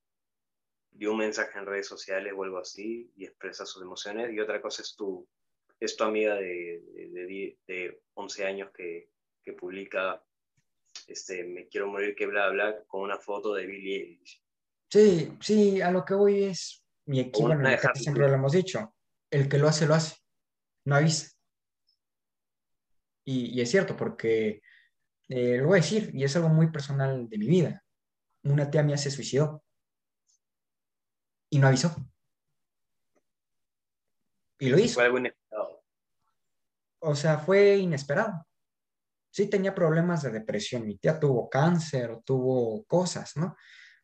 de un mensaje en redes sociales o algo así y expresa sus emociones y otra cosa es tu, es tu amiga de, de 11 años que, que publica este, me quiero morir que bla bla con una foto de Billie Eilish. Sí, sí, a lo que voy es, y aquí, O una bueno, de acá Harry siempre lo hemos dicho, el que lo hace, lo hace, no avisa. Y, y es cierto, porque eh, lo voy a decir, y es algo muy personal de mi vida. Una tía mía se suicidó y no avisó. Y lo hizo. Fue algo inesperado. O sea, fue inesperado. Sí tenía problemas de depresión. Mi tía tuvo cáncer tuvo cosas, ¿no?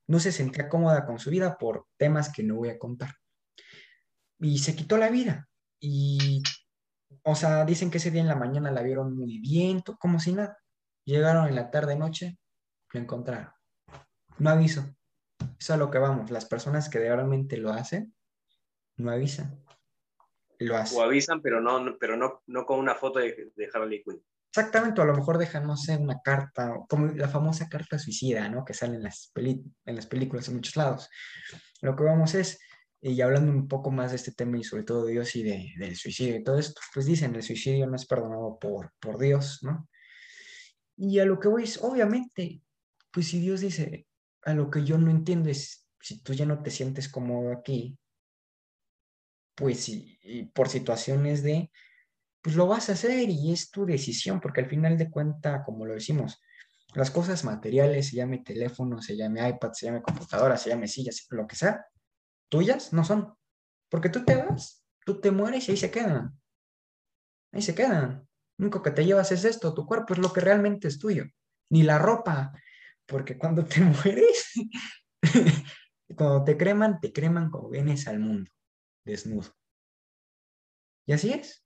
No se sentía cómoda con su vida por temas que no voy a contar. Y se quitó la vida. Y, o sea, dicen que ese día en la mañana la vieron muy bien, como si nada. Llegaron en la tarde noche, lo encontraron. No aviso. Eso es a lo que vamos. Las personas que realmente lo hacen, no avisan. Lo hacen. O avisan, pero no, pero no, no con una foto de, de Harley Quinn. Exactamente, a lo mejor dejan, no sé, una carta, como la famosa carta suicida, ¿no? Que sale en las, peli- en las películas en muchos lados. Lo que vamos es, y hablando un poco más de este tema y sobre todo de Dios y de, del suicidio y todo esto, pues dicen, el suicidio no es perdonado por, por Dios, ¿no? Y a lo que voy es, obviamente, pues si Dios dice, a lo que yo no entiendo es, si tú ya no te sientes cómodo aquí, pues sí, y por situaciones de, pues lo vas a hacer y es tu decisión, porque al final de cuenta, como lo decimos, las cosas materiales, se llame teléfono, se llame iPad, se llame computadora, se llame sillas, lo que sea, tuyas no son. Porque tú te vas, tú te mueres y ahí se quedan. Ahí se quedan. Lo único que te llevas es esto, tu cuerpo es lo que realmente es tuyo. Ni la ropa, porque cuando te mueres, cuando te creman, te creman como vienes al mundo, desnudo. Y así es.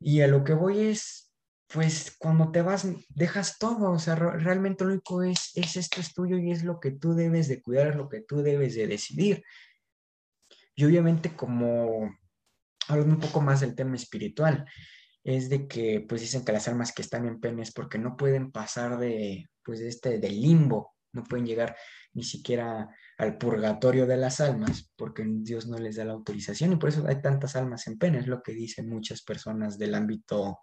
Y a lo que voy es, pues cuando te vas, dejas todo, o sea, re- realmente lo único es, es esto es tuyo y es lo que tú debes de cuidar, es lo que tú debes de decidir. Y obviamente como, hablando un poco más del tema espiritual, es de que pues dicen que las almas que están en pena es porque no pueden pasar de, pues de este, del limbo, no pueden llegar ni siquiera al purgatorio de las almas, porque Dios no les da la autorización y por eso hay tantas almas en pena, es lo que dicen muchas personas del ámbito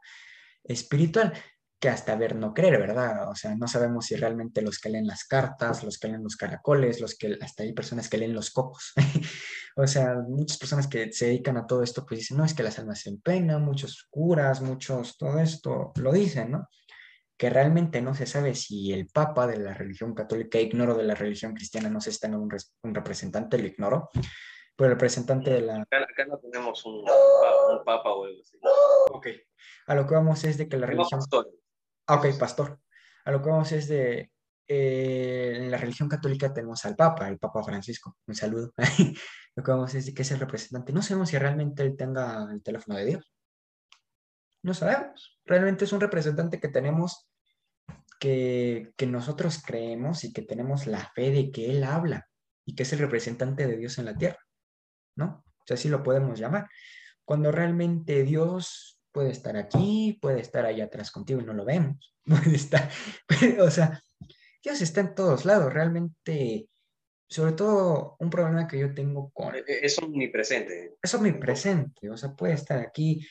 espiritual, que hasta ver no creer, ¿verdad? O sea, no sabemos si realmente los que leen las cartas, los que leen los caracoles, los que hasta hay personas que leen los cocos. o sea, muchas personas que se dedican a todo esto, pues dicen, no, es que las almas en pena, muchos curas, muchos, todo esto, lo dicen, ¿no? Que realmente no se sabe si el Papa de la religión católica, ignoro de la religión cristiana, no sé si tenga un, un representante, lo ignoro, pero el representante de la... Acá, acá no tenemos un, pa- un papa o algo así. Ok, a lo que vamos es de que la religión... pastores. Ah, ok, pastor. A lo que vamos es de... eh, en la religión católica tenemos al Papa, el Papa Francisco, un saludo. lo que vamos es de que es el representante. No sabemos si realmente él tenga el teléfono de Dios. No sabemos. Realmente es un representante que tenemos que, que nosotros creemos y que tenemos la fe de que Él habla y que es el representante de Dios en la tierra, ¿no? O sea, así lo podemos llamar. Cuando realmente Dios puede estar aquí, puede estar allá atrás contigo y no lo vemos. Puede estar, o sea, Dios está en todos lados. Realmente, sobre todo, un problema que yo tengo con Es omnipresente. es omnipresente, o sea, puede estar aquí,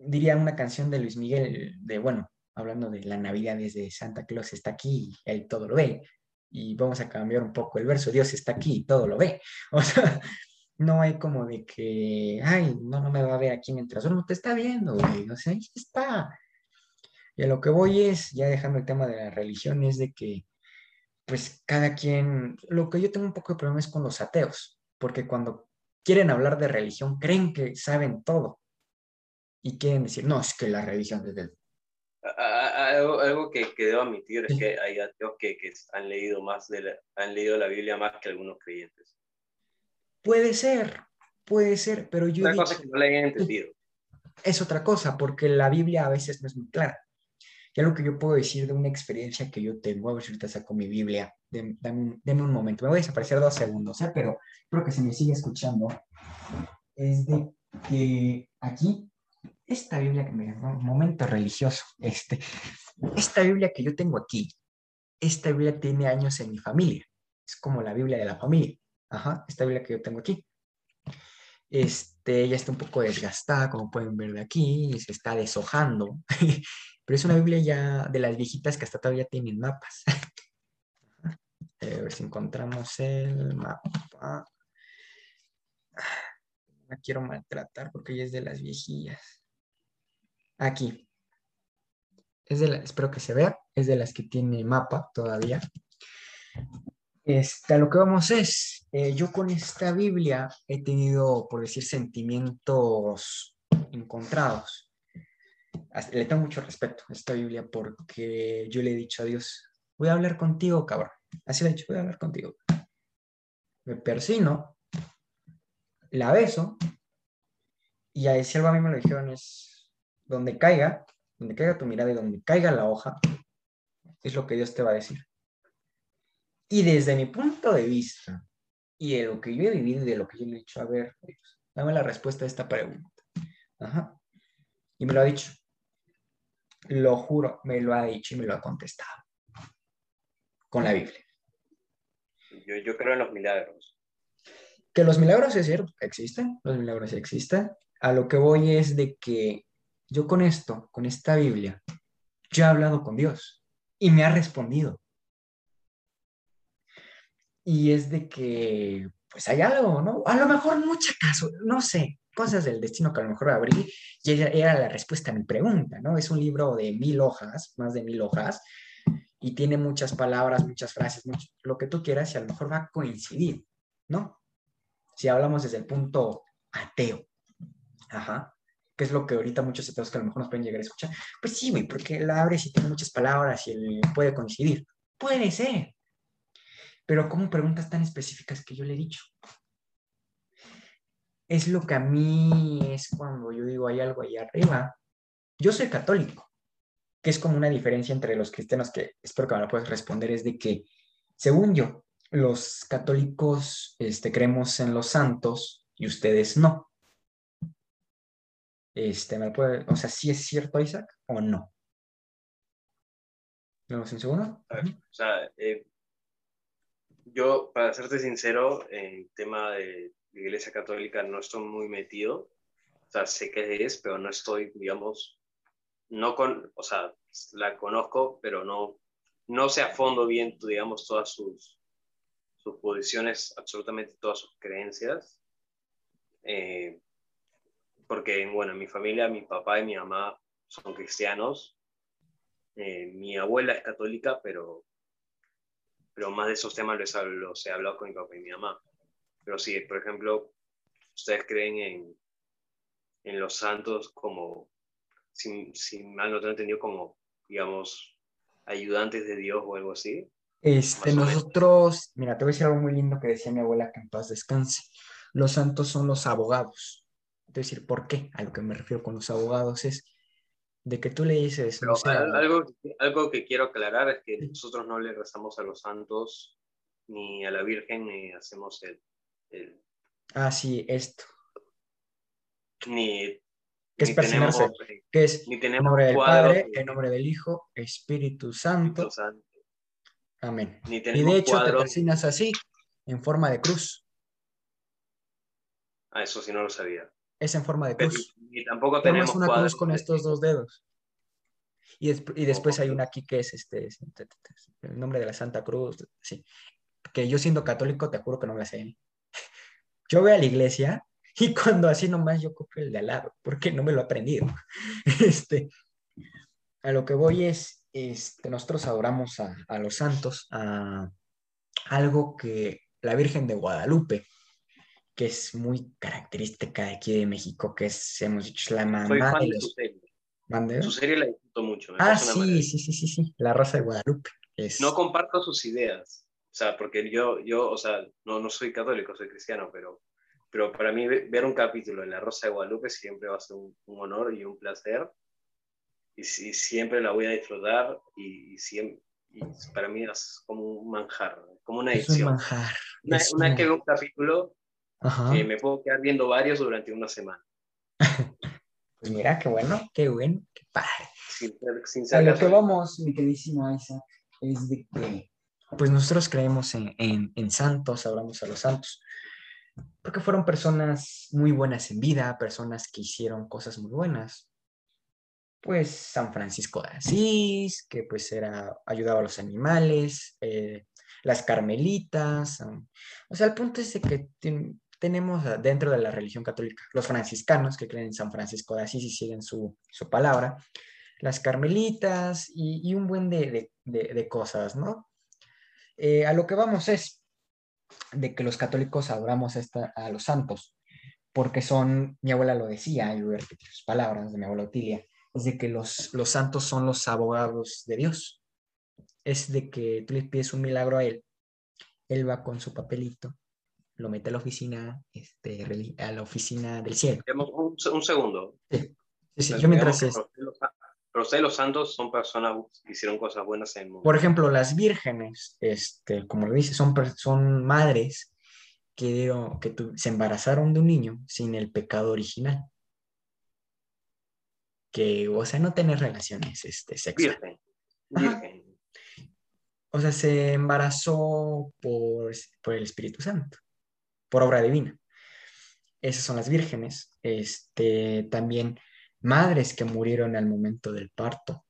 diría una canción de Luis Miguel, de, bueno, hablando de la Navidad desde Santa Claus está aquí, él todo lo ve, y vamos a cambiar un poco el verso, Dios está aquí, todo lo ve, o sea, no hay como de que, ay, no, no me va a ver aquí mientras uno te está viendo, güey, o sea, ahí está. Y a lo que voy es, ya dejando el tema de la religión, es de que, pues, cada quien, lo que yo tengo un poco de problema es con los ateos, porque cuando quieren hablar de religión, creen que saben todo. Y quieren decir, no, es que la religión es de... A- a- a- Algo, algo que, que debo admitir es que hay ateos que, que han leído más de la, han leído la Biblia más que algunos creyentes. Puede ser, puede ser, pero yo Una digo, cosa que no la hayan entendido. es otra cosa, porque la Biblia a veces no es muy clara. Y algo que yo puedo decir de una experiencia que yo tengo, a ver si ahorita saco mi Biblia, dame, un momento, me voy a desaparecer dos segundos, ¿eh? pero creo que se me sigue escuchando, es de que aquí, esta Biblia que me un momento religioso, este, esta Biblia que yo tengo aquí, esta Biblia tiene años en mi familia, es como la Biblia de la familia, ajá, esta Biblia que yo tengo aquí. Este, ya está un poco desgastada, como pueden ver de aquí, se está deshojando, pero es una Biblia ya de las viejitas que hasta todavía tienen mapas. A ver si encontramos el mapa. No quiero maltratar porque ella es de las viejillas. Aquí. Es de espero que se vea. Es de las que tiene mapa todavía. Este, lo que vamos es, eh, yo con esta Biblia he tenido, por decir, sentimientos encontrados. Le tengo mucho respeto a esta Biblia porque yo le he dicho a Dios, voy a hablar contigo, cabrón. Así le he dicho, voy a hablar contigo. Me persino, la beso, y a si algo a mí me lo dijeron es, donde caiga, donde caiga tu mirada y donde caiga la hoja, es lo que Dios te va a decir. Y desde mi punto de vista, y de lo que yo he vivido y de lo que yo le he dicho, a ver, dame la respuesta a esta pregunta. Ajá. Y me lo ha dicho. Lo juro, me lo ha dicho y me lo ha contestado. Con la Biblia. Yo, creo en los milagros. Que los milagros es cierto, existen, los milagros existen. A lo que voy es de que yo con esto, con esta Biblia, yo he hablado con Dios y me ha respondido. Y es de que, pues hay algo, ¿no? A lo mejor mucho caso, no sé, cosas del destino que a lo mejor abrí y era la respuesta a mi pregunta, ¿no? Es un libro de mil hojas, más de mil hojas, y tiene muchas palabras, muchas frases, lo que tú quieras y a lo mejor va a coincidir, ¿no? Si hablamos desde el punto ateo, ajá, que es lo que ahorita muchos ateos que a lo mejor nos pueden llegar a escuchar, pues sí, güey, porque la abre y tiene muchas palabras y él puede coincidir. Puede ser. Pero como preguntas tan específicas que yo le he dicho. Es lo que a mí es cuando yo digo hay algo ahí arriba. Yo soy católico que es como una diferencia entre los cristianos que espero que me lo puedas responder, es de que, según yo, los católicos este, creemos en los santos y ustedes no. Este, ¿me puede, o sea, ¿sí es cierto, Isaac, o no? ¿Vemos un segundo? o sea, eh, yo, para serte sincero, en tema de Iglesia Católica no estoy muy metido. O sea, sé qué es, pero no estoy, digamos, no con, o sea, la conozco, pero no, no sé a fondo bien, digamos, todas sus, sus posiciones, absolutamente todas sus creencias. Eh, porque, bueno, en mi familia, mi papá y mi mamá son cristianos. Eh, mi abuela es católica, pero, pero más de esos temas los, los he hablado con mi papá y mi mamá. Pero sí, por ejemplo, ustedes creen en, en los santos como si, mal no te he entendido, como, digamos, ayudantes de Dios o algo así. Este, nosotros, mira, te voy a decir algo muy lindo que decía mi abuela, que en paz descanse. Los santos son los abogados. A decir, ¿por qué? A lo que me refiero con los abogados es de que tú le dices... algo, algo que quiero aclarar es que nosotros no le rezamos a los santos ni a la Virgen ni hacemos el... el... Ah, sí, esto. Ni que es persinarse, que es en nombre del Padre, en nombre del Hijo, Espíritu Santo. Amén. y de hecho te persinas así, en forma de cruz. Ah, eso sí no lo sabía. Es en forma de cruz. Y tampoco tenemos una cruz con estos dos dedos. Y, y después hay una aquí que es este, el nombre de la Santa Cruz, sí. Que yo siendo católico te juro que no me sé. Yo voy a la iglesia y cuando así nomás yo copio el de al lado, porque no me lo he aprendido. Este, a lo que voy es, este, nosotros adoramos a, los santos, a algo que la Virgen de Guadalupe, que es muy característica de aquí de México, que es, hemos dicho, la mamá de los... Su serie la disfruto mucho. Ah, sí, sí, sí, sí, sí, La Rosa de Guadalupe. Es... No comparto sus ideas, o sea, porque yo, yo o sea, no, no soy católico, soy cristiano, pero pero para mí ver un capítulo en La Rosa de Guadalupe siempre va a ser un, honor y un placer. y, siempre la voy a disfrutar y, siempre, para mí es como un manjar, como una adicción. Es un manjar. Una, vez que veo un capítulo, eh, me puedo quedar viendo varios durante una semana. pues mira, qué bueno, qué bueno, qué padre. Sin, a lo que vamos, mi queridísimo Isaac, es de que pues nosotros creemos en, en, en santos, hablamos a los santos, porque fueron personas muy buenas en vida, personas que hicieron cosas muy buenas. Pues San Francisco de Asís, que pues era, ayudaba a los animales, eh, las carmelitas, o sea, el punto es de que tenemos dentro de la religión católica los franciscanos que creen en San Francisco de Asís y siguen su, su palabra, las carmelitas y, un buen de, de, de, cosas, ¿no? Eh, a lo que vamos es de que los católicos adoramos esta, a los santos, porque son, mi abuela lo decía, y voy a repetir sus palabras de mi abuela Otilia, es de que los, los santos son los abogados de Dios. Es de que tú le pides un milagro a él, él va con su papelito, lo mete a la oficina, este, a la oficina del cielo. Un, un segundo. Sí, sí, yo mientras es... Los los santos son personas que hicieron cosas buenas en el mundo. Por ejemplo, las vírgenes, este, como lo dice, son, son madres que, que se embarazaron de un niño sin el pecado original. Que, o sea, no tener relaciones este, sexuales. Virgen. O sea, se embarazó por, por el Espíritu Santo, por obra divina. Esas son las vírgenes. Este, también madres que murieron al momento del parto.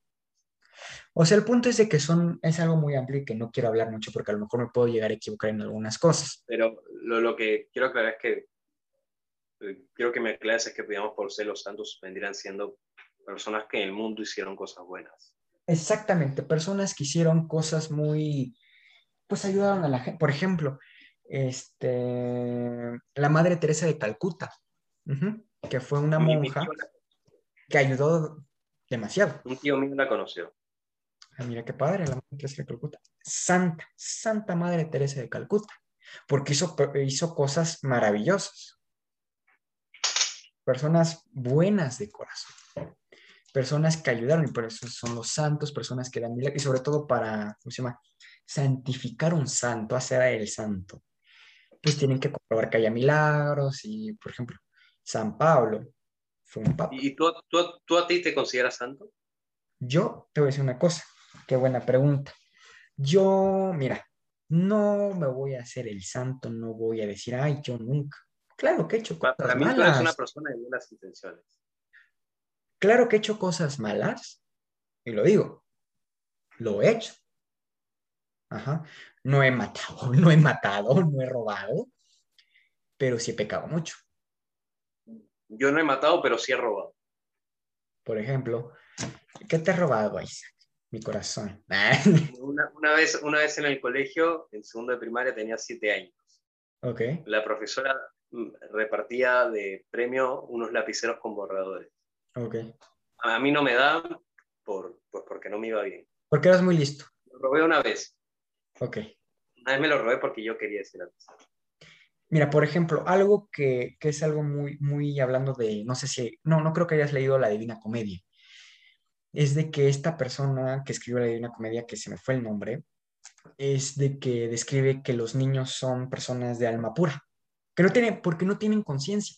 O sea, el punto es de que son, es algo muy amplio y que no quiero hablar mucho porque a lo mejor me puedo llegar a equivocar en algunas cosas. Pero lo, lo que quiero aclarar es que eh, quiero que me aclares es que, digamos, por ser los santos vendrían siendo personas que en el mundo hicieron cosas buenas. Exactamente, personas que hicieron cosas muy, pues ayudaron a la gente. Por ejemplo, este, la Madre Teresa de Calcuta, que fue una monja que ayudó demasiado. Un tío mío la conoció. Ah, mira qué padre, la Madre Teresa de Calcuta. Santa, Santa Madre Teresa de Calcuta, porque hizo, hizo cosas maravillosas. Personas buenas de corazón. Personas que ayudaron, y por eso son los santos, personas que dan milagros, y sobre todo para, ¿cómo se llama? Santificar un santo, hacer a el santo. Pues tienen que comprobar que haya milagros, y por ejemplo, San Pablo, ¿Y tú, tú, tú a ti te consideras santo? Yo te voy a decir una cosa, qué buena pregunta. Yo, mira, no me voy a hacer el santo, no voy a decir, ay, yo nunca. Claro que he hecho cosas Para mí tú eres una persona de buenas intenciones. Claro que he hecho cosas malas, y lo digo, lo he hecho. Ajá. No he matado, no he matado, no he robado, pero sí he pecado mucho. Yo no he matado, pero sí he robado. Por ejemplo, ¿qué te he robado, Isaac? Mi corazón. una, vez, una vez en el colegio, en segundo de primaria, tenía siete años. La profesora mm, repartía de premio unos lapiceros con borradores. A mí no me da por, pues porque no me iba bien. Porque eras muy listo. Lo robé una vez. Ok. Vez me lo robé porque yo quería ese lapicero. Mira, por ejemplo, algo que, es algo muy, muy hablando de, no sé si, no, no creo que hayas leído la Divina Comedia, es de que esta persona que escribió la Divina Comedia, que se me fue el nombre, es de que describe que los niños son personas de alma pura, que no tienen, porque no tienen conciencia.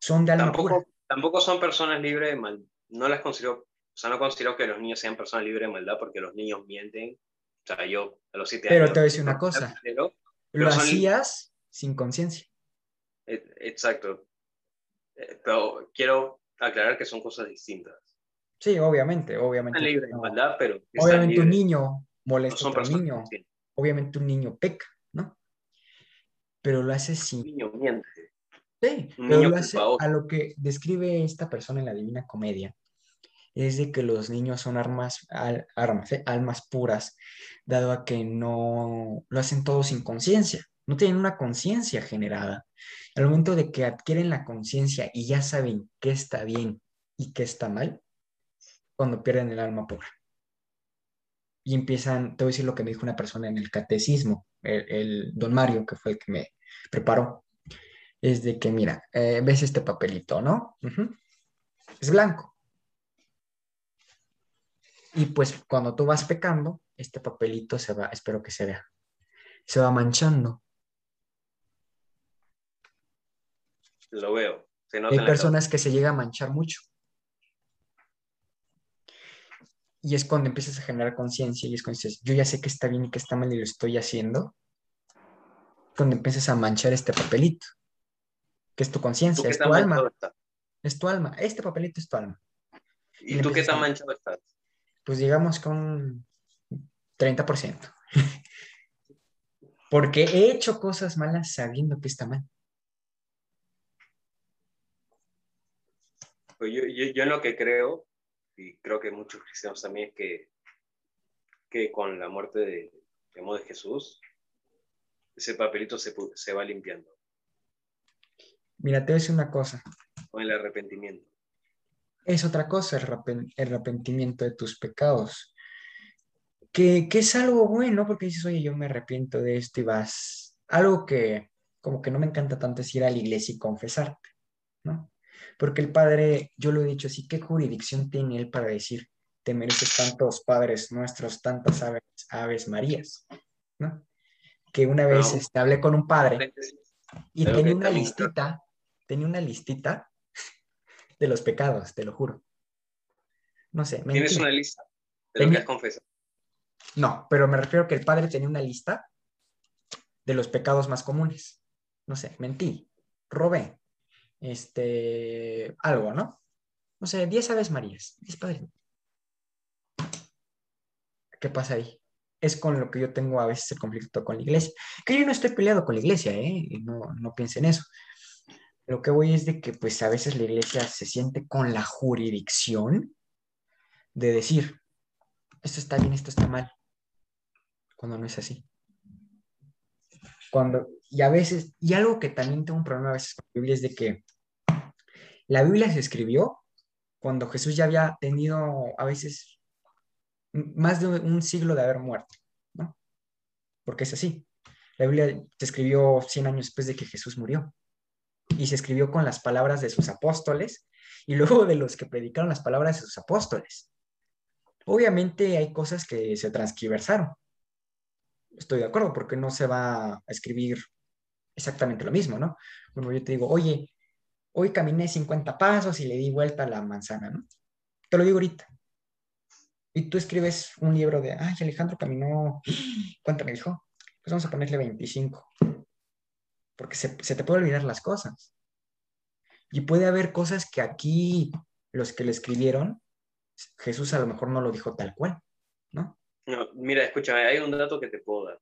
Son de alma tampoco, pura. Tampoco son personas libres de maldad. No las considero, o sea, no considero que los niños sean personas libres de maldad porque los niños mienten. O sea, yo a los siete Pero años. te voy a decir una cosa lo hacías sin conciencia. E, exacto. Eh, pero quiero aclarar que son cosas distintas. Sí, obviamente, obviamente. de maldad, pero... Obviamente un niño molesta a otro niño. Obviamente un niño peca, ¿no? Pero lo hace sin... Un niño miente. Sí, pero lo hace a lo que describe esta persona en la Divina Comedia es de que los niños son armas, armas ¿eh? almas puras, dado a que no lo hacen todo sin conciencia, no tienen una conciencia generada. Al momento de que adquieren la conciencia y ya saben qué está bien y qué está mal, cuando pierden el alma pura. Y empiezan, te voy a decir lo que me dijo una persona en el catecismo, el, don Mario, que fue el que me preparó, es de que, mira, eh, ves este papelito, ¿no? Es blanco Y pues cuando tú vas pecando, este papelito se va, espero que se vea, se va manchando. Lo veo. Se nota Hay la personas que se llega a manchar mucho. Y es cuando empiezas a generar conciencia y es cuando dices, yo ya sé que está bien y que está mal y lo estoy haciendo. Cuando empiezas a manchar este papelito, que es tu ¿Tú conciencia, es tu alma, es tu alma. Este papelito es tu alma. ¿Y tú qué tan manchado estás? Pues digamos que un 30%. Porque he hecho cosas malas sabiendo que está mal. Pues yo, yo, yo en lo que creo, y creo que muchos cristianos también, es que, que con la muerte de, de Jesús, ese papelito se, se va limpiando Mira, te voy a decir una cosa. con el arrepentimiento. Es otra cosa el, arrepentimiento de tus pecados. Que, que es algo bueno porque dices, oye, yo me arrepiento de esto y vas. Algo que como que no me encanta tanto es ir a la iglesia y confesarte, ¿no? Porque el Padre, yo lo he dicho así, ¿qué jurisdicción tiene Él para decir, te mereces tantos padres nuestros, tantas aves, aves Marías, ¿no? Que una vez No. este, hablé con un padre y tenía una listita, tenía una listita de los pecados, te lo juro. No sé, Tienes una lista de lo que has confesado. No, pero me refiero que el padre tenía una lista de los pecados más comunes. No sé, mentí, robé, este, algo, ¿no? No sé, 10 aves marías, 10 padres. ¿Qué pasa ahí? Es con lo que yo tengo a veces el conflicto con la iglesia. Que yo no estoy peleado con la iglesia, ¿eh? No, no piensen eso. Lo que voy es de que pues a veces la iglesia se siente con la jurisdicción de decir, esto está bien, esto está mal, cuando no es así. Cuando, y a veces, y algo que también tengo un problema a veces con la Biblia es de que la Biblia se escribió cuando Jesús ya había tenido a veces más de un siglo de haber muerto, ¿no? Porque es así. La Biblia se escribió 100 años después de que Jesús murió y se escribió con las palabras de sus apóstoles y luego de los que predicaron las palabras de sus apóstoles. Obviamente hay cosas que se transcriversaron. Estoy de acuerdo porque no se va a escribir exactamente lo mismo, ¿no? Bueno, yo te digo, oye, hoy caminé 50 pasos y le di vuelta a la manzana, ¿no? Te lo digo ahorita. Y tú escribes un libro de, ay, Alejandro caminó, ¿cuánto me dijo? Pues vamos a ponerle 25. Porque se, se te puede olvidar las cosas. Y puede haber cosas que aquí los que le escribieron, Jesús a lo mejor no lo dijo tal cual, ¿no? No, mira, escúchame, hay un dato que te puedo dar.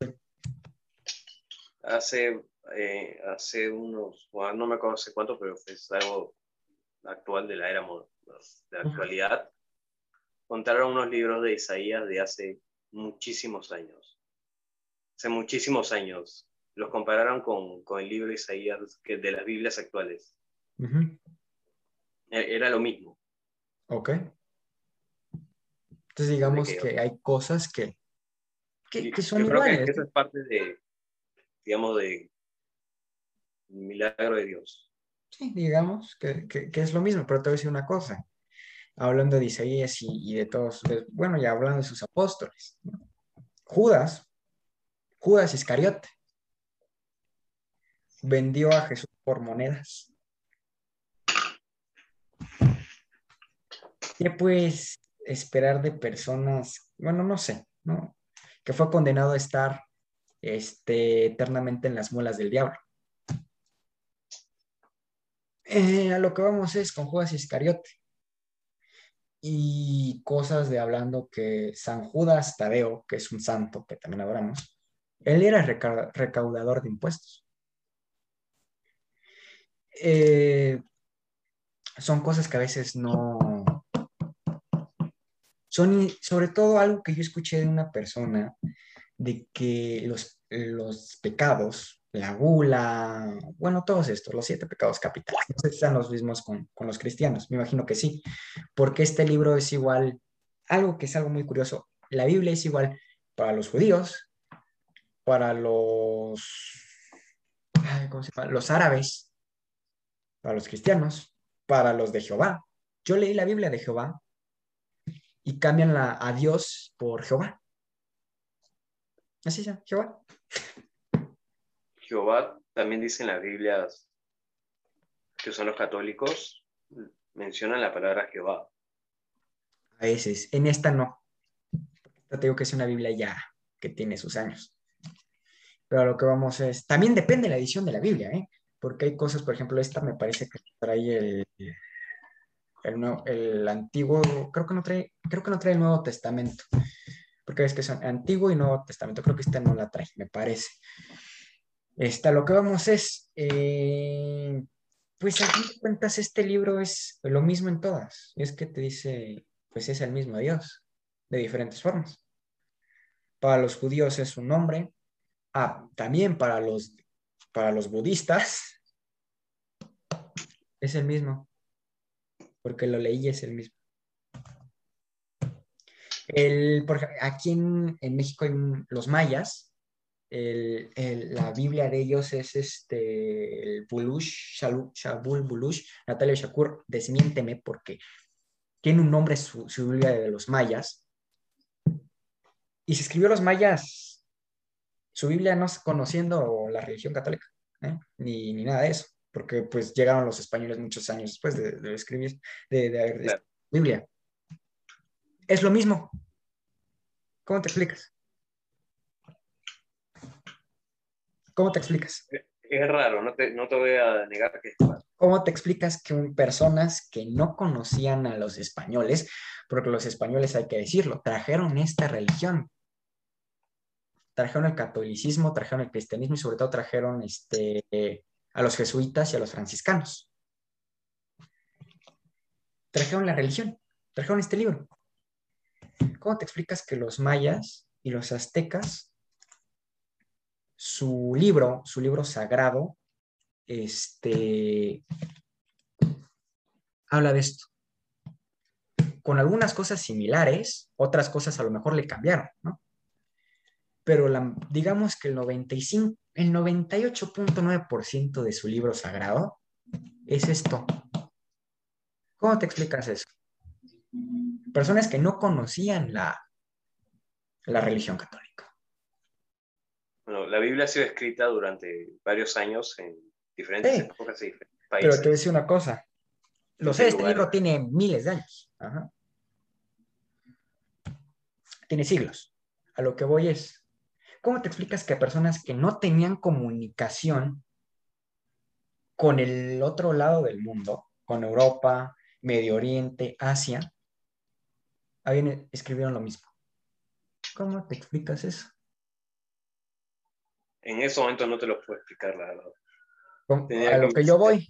Hace, eh, hace unos, no me acuerdo hace cuánto, pero es algo actual de la era de la actualidad. Contaron unos libros de Isaías de hace muchísimos años. Hace muchísimos años. Los compararon con, con el libro de Isaías que de las Biblias actuales. E- Era lo mismo. Ok. Entonces digamos que- que hay cosas que, que, son Yo creo que eso es parte de, digamos, de milagro de Dios. Sí, digamos que, que- que es lo mismo, pero te voy a decir una cosa. Hablando de Isaías y, y de todos, bueno, ya hablando de sus apóstoles. ¿no? Judas, Judas Iscariote, vendió a Jesús por monedas. ¿Qué puedes esperar de personas? Bueno, no sé, ¿no? Que fue condenado a estar este, eternamente en las muelas del diablo. Eh, a lo que vamos es con Judas Iscariote. Y cosas de hablando que San Judas Tadeo, que es un santo que también adoramos, él era reca- recaudador de impuestos. Eh, son cosas que a veces no... Son sobre todo algo que yo escuché de una persona, de que los, los pecados, la gula, bueno, todos estos, los siete pecados capitales, no sé si sean los mismos con, con los cristianos, me imagino que sí, porque este libro es igual, algo que es algo muy curioso, la Biblia es igual para los judíos, para los. Los árabes, para los cristianos, para los de Jehová. Yo leí la Biblia de Jehová y cambian la, a Dios por Jehová. Así es, Jehová. Jehová también dice en las Biblias que son los católicos, mencionan la palabra Jehová. A veces, en esta no. Te digo que es una Biblia ya que tiene sus años. Pero lo que vamos es, también depende de la edición de la Biblia, ¿eh? Porque hay cosas, por ejemplo, esta me parece que trae el, el, el antiguo, creo que no trae, creo que no trae el Nuevo Testamento. Porque es que son Antiguo y Nuevo Testamento. Creo que esta no la trae, me parece. Esta, lo que vamos es, eh, pues a fin de cuentas, este libro es lo mismo en todas. Es que te dice, pues es el mismo Dios, de diferentes formas. Para los judíos es un nombre. Ah, también para los, para los budistas es el mismo, porque lo leí es el mismo. El, por aquí en, en México, en los mayas, el, el, la Biblia de ellos es este, el Bulush, Shabul Bulush, Natalia Shakur, desmiénteme porque tiene un nombre su, su, Biblia de los mayas. Y se escribió los mayas, su Biblia no conociendo la religión católica, ¿eh? ni, ni, nada de eso, porque pues llegaron los españoles muchos años después de, de escribir, de, claro. Biblia. Es lo mismo. ¿Cómo te explicas? ¿Cómo te explicas? Es raro, no te, no te voy a negar que es raro. ¿Cómo te explicas que personas que no conocían a los españoles, porque los españoles, hay que decirlo, trajeron esta religión? Trajeron el catolicismo, trajeron el cristianismo y sobre todo trajeron este, a los jesuitas y a los franciscanos. Trajeron la religión, trajeron este libro. ¿Cómo te explicas que los mayas y los aztecas su libro, su libro sagrado, este, habla de esto. Con algunas cosas similares, otras cosas a lo mejor le cambiaron, ¿no? Pero la, digamos que el 95, el 98.9% de su libro sagrado es esto. ¿Cómo te explicas eso? Personas que no conocían la, la religión católica. Bueno, la Biblia ha sido escrita durante varios años en diferentes sí, épocas y diferentes países. Pero te decía una cosa. Lo sé, este libro tiene miles de años. Ajá. Tiene siglos. A lo que voy es, ¿cómo te explicas que a personas que no tenían comunicación con el otro lado del mundo, con Europa, Medio Oriente, Asia, habían, escribieron lo mismo? ¿Cómo te explicas eso? en ese momento no te lo puedo explicar, la verdad. a lo que yo voy,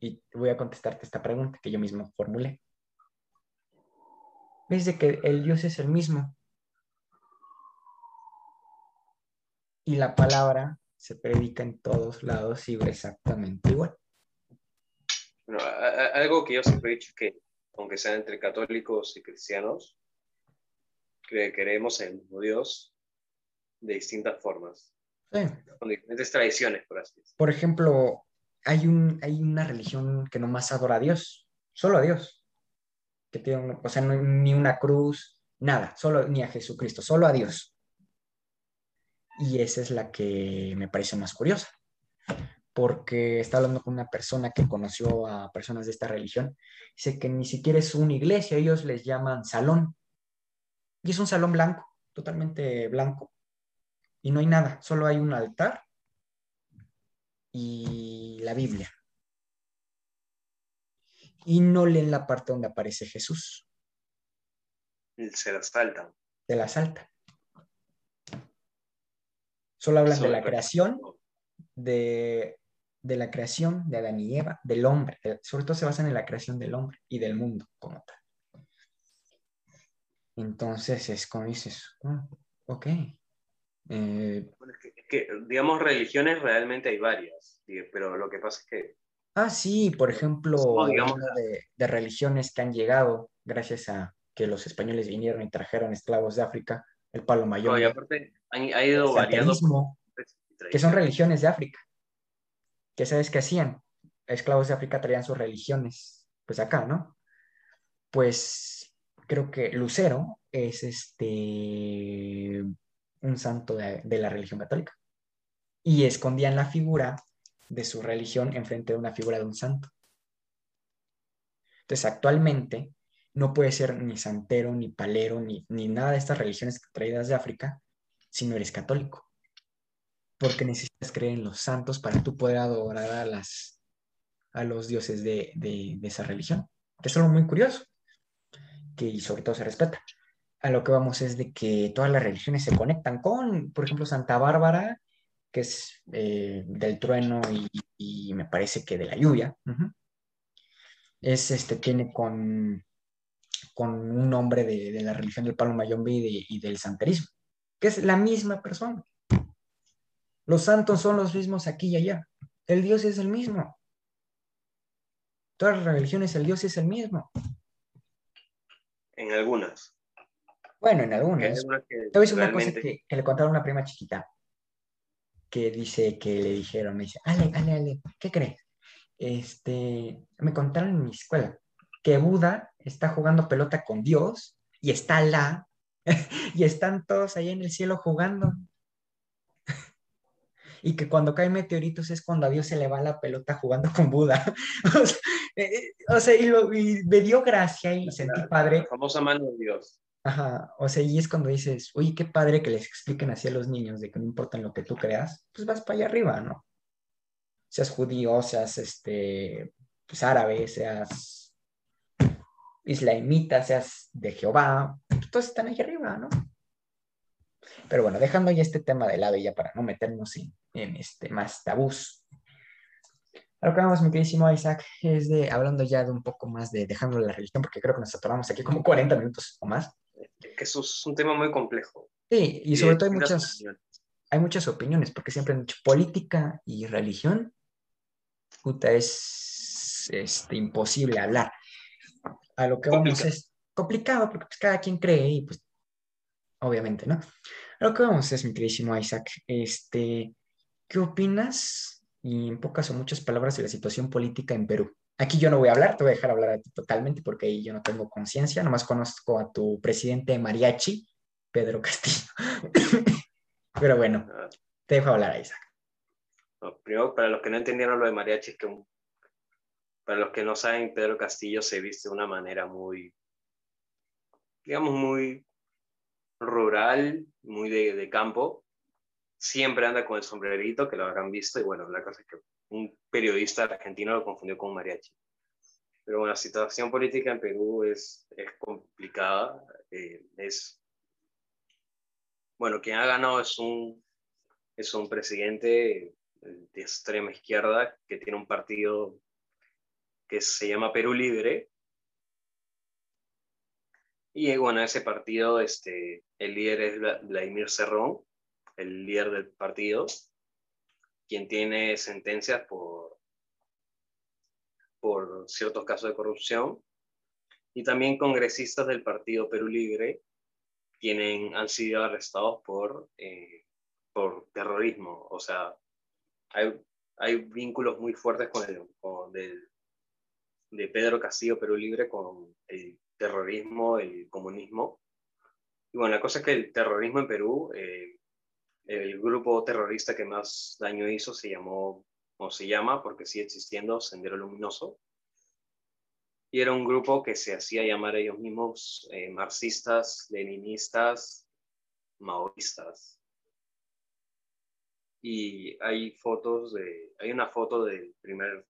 y voy a contestarte esta pregunta que yo mismo formulé. Ves de que el Dios es el mismo. Y la palabra se predica en todos lados y exactamente igual. Bueno, algo que yo siempre he dicho es que, aunque sean entre católicos y cristianos, creemos en el mismo Dios de distintas formas. Sí. Con diferentes tradiciones, por así decirlo. Por ejemplo, hay, un, hay una religión que nomás adora a Dios, solo a Dios. Que tiene, o sea, no, ni una cruz, nada, solo ni a Jesucristo, solo a Dios. Y esa es la que me parece más curiosa, porque está hablando con una persona que conoció a personas de esta religión. Dice que ni siquiera es una iglesia, ellos les llaman salón. Y es un salón blanco, totalmente blanco y no hay nada, solo hay un altar y la Biblia. Y no leen la parte donde aparece Jesús. Se la saltan. Se la saltan. Solo hablan de la creación, de, de, la creación de Adán y Eva, del hombre. Sobre todo se basan en la creación del hombre y del mundo como tal. Entonces es como dices, oh, ok, eh, es, que, es, que, digamos, religiones realmente hay varias, pero lo que pasa es que... Ah, sí, por ejemplo, no, digamos, de, de, religiones que han llegado gracias a que los españoles vinieron y trajeron esclavos de África, el palo mayor. No, y aparte ha ido variando. Que son religiones de África. ¿Qué sabes qué hacían? Esclavos de África traían sus religiones, pues acá, ¿no? Pues creo que Lucero es este un santo de, de la religión católica. Y escondían la figura de su religión enfrente de una figura de un santo. Entonces, actualmente no puede ser ni santero, ni palero, ni, ni nada de estas religiones traídas de África si no eres católico. Porque necesitas creer en los santos para tú poder adorar a, las, a los dioses de, de, esa religión. Es algo muy curioso, que y sobre todo se respeta. A lo que vamos es de que todas las religiones se conectan con, por ejemplo, Santa Bárbara, que es eh, del trueno y, me parece que de la lluvia. Es este, tiene con, con un nombre de, de, la religión del palo mayombe y, y, del santerismo, que es la misma persona. Los santos son los mismos aquí y allá. El Dios es el mismo. Todas las religiones, el Dios es el mismo. En algunas. Bueno, en algunas. Te voy a una cosa que, que, le contaron a una prima chiquita, que dice que le dijeron, me dice, Ale, Ale, Ale, ¿qué crees? este, me contaron en mi escuela que Buda está jugando pelota con Dios y está la y están todos ahí en el cielo jugando. y que cuando caen meteoritos es cuando a Dios se le va la pelota jugando con Buda. o, sea, eh, o sea, y, lo, y, me dio gracia y sentí la, padre. La famosa mano de Dios. Ajá, o sea, y es cuando dices, oye, qué padre que les expliquen así a los niños de que no importa lo que tú creas, pues vas para allá arriba, ¿no? seas judío, seas este, pues, árabe, seas islamita, seas de Jehová, pues, todos están ahí arriba, ¿no? Pero bueno, dejando ya este tema de lado ya para no meternos en, en este, más tabús. A lo que vamos, mi queridísimo Isaac, es de, hablando ya de un poco más de dejando la religión, porque creo que nos atoramos aquí como 40 minutos o más. Que eso es un tema muy complejo. Sí, y sobre todo hay muchas, hay muchas opiniones, porque siempre han dicho política y religión puta, es este, imposible hablar. A lo que vamos complicado. es complicado porque pues, cada quien cree y pues obviamente, ¿no? A lo que vamos es, mi queridísimo Isaac, este, ¿qué opinas? Y en pocas o muchas palabras de la situación política en Perú. Aquí yo no voy a hablar, te voy a dejar hablar a ti totalmente porque ahí yo no tengo conciencia, nomás conozco a tu presidente mariachi, Pedro Castillo. Pero bueno, Ah, te dejo hablar, Isaac. primero, para los que no entendieron lo de mariachi, es que un- para los que no saben, Pedro Castillo se viste de una manera muy, digamos, muy rural, muy de, campo. Siempre anda con el sombrerito, que lo habrán visto, y bueno, la cosa es que un periodista argentino lo confundió con mariachi. Pero bueno, la situación política en Perú es, es complicada. eh, es, bueno, quien ha ganado es un, es un presidente de extrema izquierda que tiene un partido que se llama Perú Libre. Y eh, bueno, ese partido, este, el líder es Vla- Vladimir Cerrón, el líder del partido, quien tiene sentencias por, por ciertos casos de corrupción. Y también congresistas del partido Perú Libre tienen, han sido arrestados por, eh, por terrorismo. O sea, hay, hay vínculos muy fuertes con el, de Pedro Castillo Perú Libre con el terrorismo, el comunismo. Y bueno, la cosa es que el terrorismo en Perú, eh, el grupo terrorista que más daño hizo se llamó, o se llama, porque sigue existiendo, Sendero Luminoso. Y era un grupo que se hacía llamar ellos mismos eh, marxistas, leninistas, maoístas. Y hay fotos de, hay una foto del primer,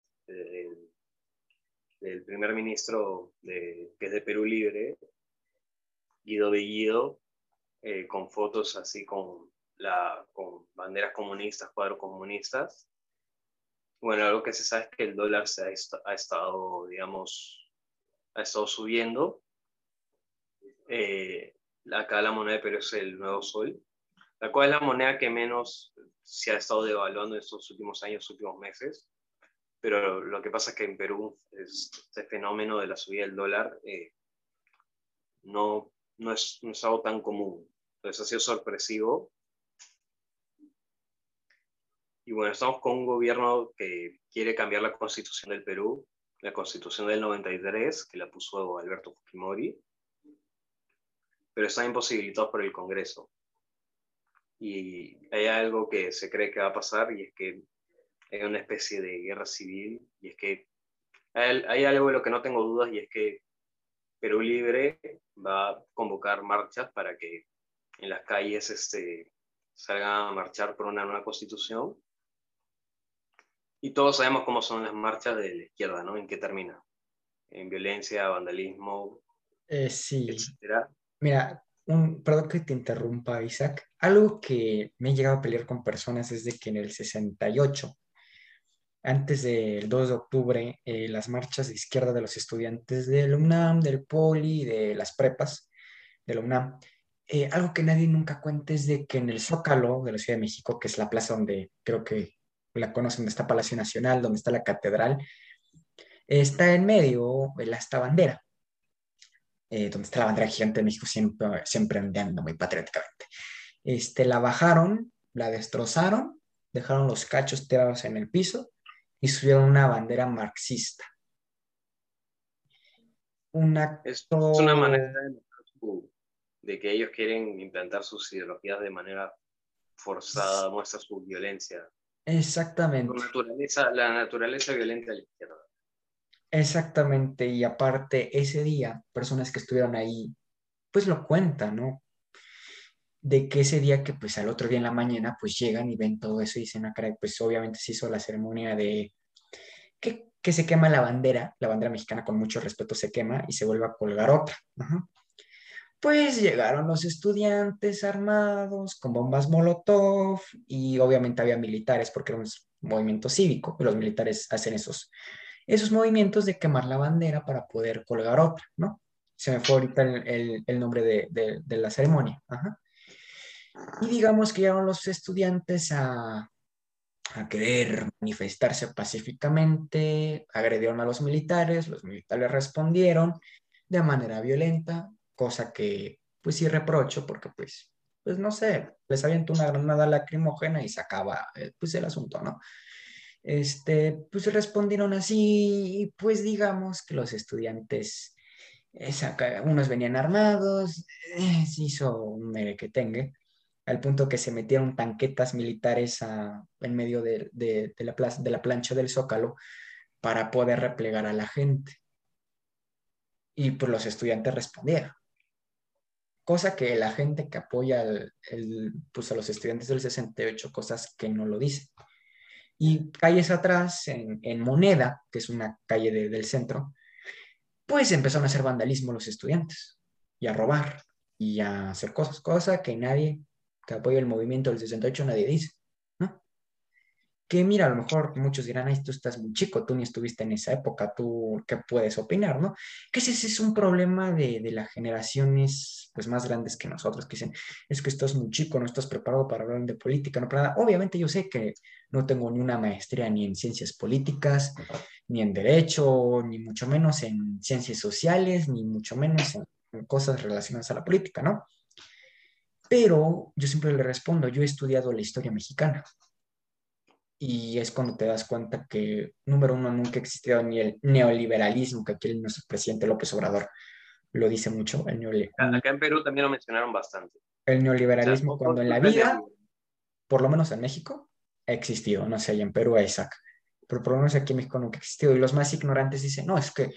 del primer ministro de, que es de Perú Libre, Guido Bellido, eh, con fotos así con, la, con banderas comunistas, cuadros comunistas. Bueno, algo que se sabe es que el dólar se ha, est ha estado, digamos, ha estado subiendo. Eh, acá la moneda de Perú es el nuevo sol, la cual es la moneda que menos se ha estado devaluando en estos últimos años, últimos meses. Pero lo que pasa es que en Perú es, este fenómeno de la subida del dólar eh, no, no, es, no es algo tan común. Entonces ha sido sorpresivo. Y bueno, estamos con un gobierno que quiere cambiar la constitución del Perú, la constitución del 93, que la puso Alberto Fujimori. pero están imposibilitados por el Congreso. Y hay algo que se cree que va a pasar y es que hay una especie de guerra civil y es que hay, hay algo de lo que no tengo dudas y es que Perú Libre va a convocar marchas para que en las calles este, salgan a marchar por una nueva constitución. Y todos sabemos cómo son las marchas de la izquierda, ¿no? En qué termina. En violencia, vandalismo, Eh, sí. etcétera. Mira, un, perdón que te interrumpa, Isaac. Algo que me he llegado a pelear con personas es de que en el 68, antes del 2 de octubre, eh, las marchas de izquierda de los estudiantes del UNAM, del Poli, de las prepas del UNAM, eh, algo que nadie nunca cuenta es de que en el Zócalo de la Ciudad de México, que es la plaza donde creo que la conocen, donde está Palacio Nacional, donde está la catedral, está en medio la esta bandera eh, donde está la bandera gigante de México siempre, siempre ondeando muy patrióticamente. Este, la bajaron, la destrozaron, dejaron los cachos tirados en el piso y subieron una bandera marxista. Un Es, una manera de, que ellos quieren implantar sus ideologías de manera forzada, muestra su violencia. Exactamente, Su naturaleza, la naturaleza violenta de la izquierda. exactamente. Y aparte, ese día, personas que estuvieron ahí, pues lo cuentan, ¿no? De que ese día que pues al otro día en la mañana pues llegan y ven todo eso y dicen, ah, pues obviamente se hizo la ceremonia de que, se quema la bandera, la bandera mexicana con mucho respeto se quema y se vuelve a colgar otra. Pues llegaron los estudiantes armados con bombas Molotov y obviamente había militares porque era un movimiento cívico y los militares hacen esos, esos movimientos de quemar la bandera para poder colgar otra, ¿no? Se me fue ahorita el, el- el nombre de, de- de la ceremonia. Ajá. Y digamos que llegaron los estudiantes a, a querer manifestarse pacíficamente, agredieron a los militares, los militares respondieron de manera violenta, cosa que pues sí reprocho porque pues, pues no sé, les aviento una granada lacrimógena y se acaba eh, pues el asunto, ¿no? Este, pues respondieron así y pues digamos que los estudiantes, eh, unos venían armados, eh, se hizo un merequetengue al punto que se metieron tanquetas militares en medio de, la plaza, de la plancha del Zócalo para poder replegar a la gente. Y pues los estudiantes respondieron. Cosa que la gente que apoya el- el- pues, a los estudiantes del 68, cosas que no lo dicen. Y calles atrás, en, Moneda, que es una calle de- del centro, pues empezaron a hacer vandalismo los estudiantes y a robar y a hacer cosas, cosa que nadie que apoya el movimiento del 68 nadie dice, ¿no? Que mira, a lo mejor muchos dirán, ay, tú estás muy chico, tú ni estuviste en esa época, tú qué puedes opinar, ¿no? Que ese, ese es un problema de, de las generaciones pues más grandes que nosotros, que dicen, es que estás muy chico, no estás preparado para hablar de política, no para nada. Obviamente yo sé que no tengo ni una maestría ni en ciencias políticas, ni en derecho, ni mucho menos en ciencias sociales, ni mucho menos en, cosas relacionadas a la política, ¿no? Pero yo siempre le respondo, yo he estudiado la historia mexicana. Y es cuando te das cuenta que, número uno, nunca ha existido ni el neoliberalismo, que aquí nuestro presidente López Obrador lo dice mucho, el, neole- Acá en Perú también lo mencionaron bastante. el neoliberalismo O sea, cuando en la vida, por lo menos en México, ha existido, no sé, y en Perú, Isaac, pero por lo menos aquí en México nunca ha existido. Y los más ignorantes dicen, no, es que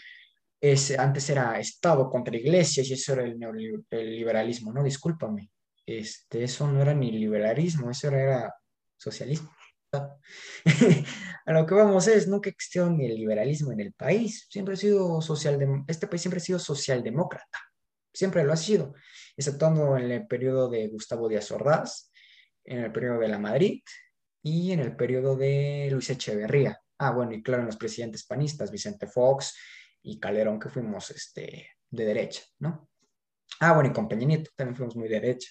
es, antes era Estado contra iglesias y eso era el neoliberalismo, no, discúlpame, este, eso no era ni liberalismo, eso era, socialismo. A lo que vamos es, nunca existió ni el liberalismo en el país, siempre ha sido social, este país siempre ha sido socialdemócrata, siempre lo ha sido, exceptuando en el periodo de Gustavo Díaz Ordaz, en el periodo de la Madrid y en el periodo de Luis Echeverría. Ah, bueno, y claro, en los presidentes panistas, Vicente Fox y Calderón, que fuimos este, de derecha, ¿no? Ah, bueno, y con Peña Nieto también fuimos muy de derecha.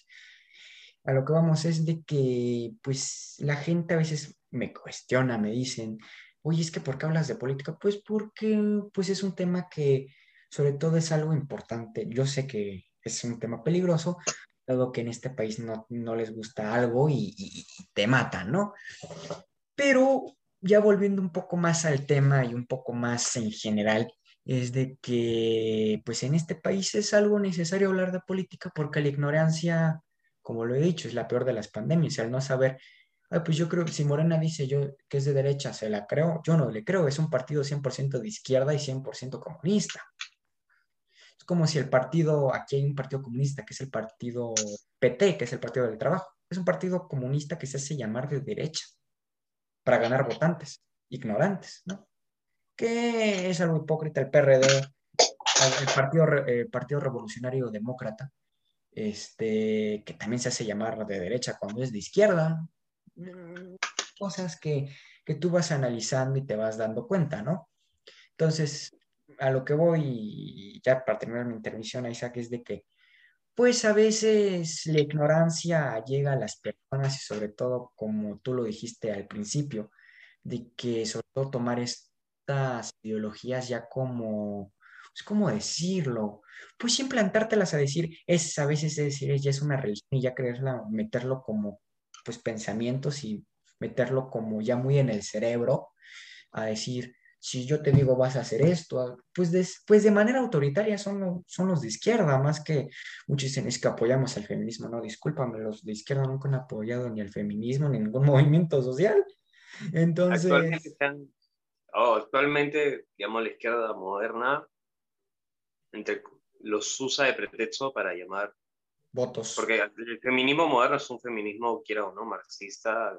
A lo que vamos es de que, pues, la gente a veces me cuestiona, me dicen, oye, es que ¿por qué hablas de política? Pues porque, pues, es un tema que, sobre todo, es algo importante. Yo sé que es un tema peligroso, dado que en este país no, no les gusta algo y, y- y te matan, ¿no? Pero ya volviendo un poco más al tema y un poco más en general, es de que pues en este país es algo necesario hablar de política porque la ignorancia, como lo he dicho, es la peor de las pandemias, al no saber, ay, pues yo creo que si Morena dice yo que es de derecha, se la creo, yo no le creo, es un partido 100% de izquierda y 100% comunista. Es como si el partido, aquí hay un partido comunista que es el partido PT, que es el Partido del Trabajo, es un partido comunista que se hace llamar de derecha para ganar votantes, ignorantes, ¿no? Que es algo hipócrita el PRD, el Partido, eh, Partido Revolucionario Demócrata, este, que también se hace llamar de derecha cuando es de izquierda. Mm, cosas que, que tú vas analizando y te vas dando cuenta, ¿no? Entonces, a lo que voy, ya para terminar mi intervención, Isaac, es de que, pues a veces la ignorancia llega a las personas y sobre todo, como tú lo dijiste al principio, de que sobre todo tomar esto ideologías ya como, pues, ¿cómo decirlo? Pues implantártelas a decir, es a veces es ya es una religión y ya creerla, meterlo como, pues, pensamientos y meterlo como ya muy en el cerebro, a decir, si yo te digo vas a hacer esto, pues de, pues de manera autoritaria son, son los de izquierda, más que muchos dicen es que apoyamos al feminismo, no, discúlpame, los de izquierda nunca han apoyado ni el feminismo ni ningún movimiento social. Entonces... Oh, actualmente, digamos, la izquierda moderna entre, los usa de pretexto para llamar votos. Porque el feminismo moderno es un feminismo, quiera o no, marxista,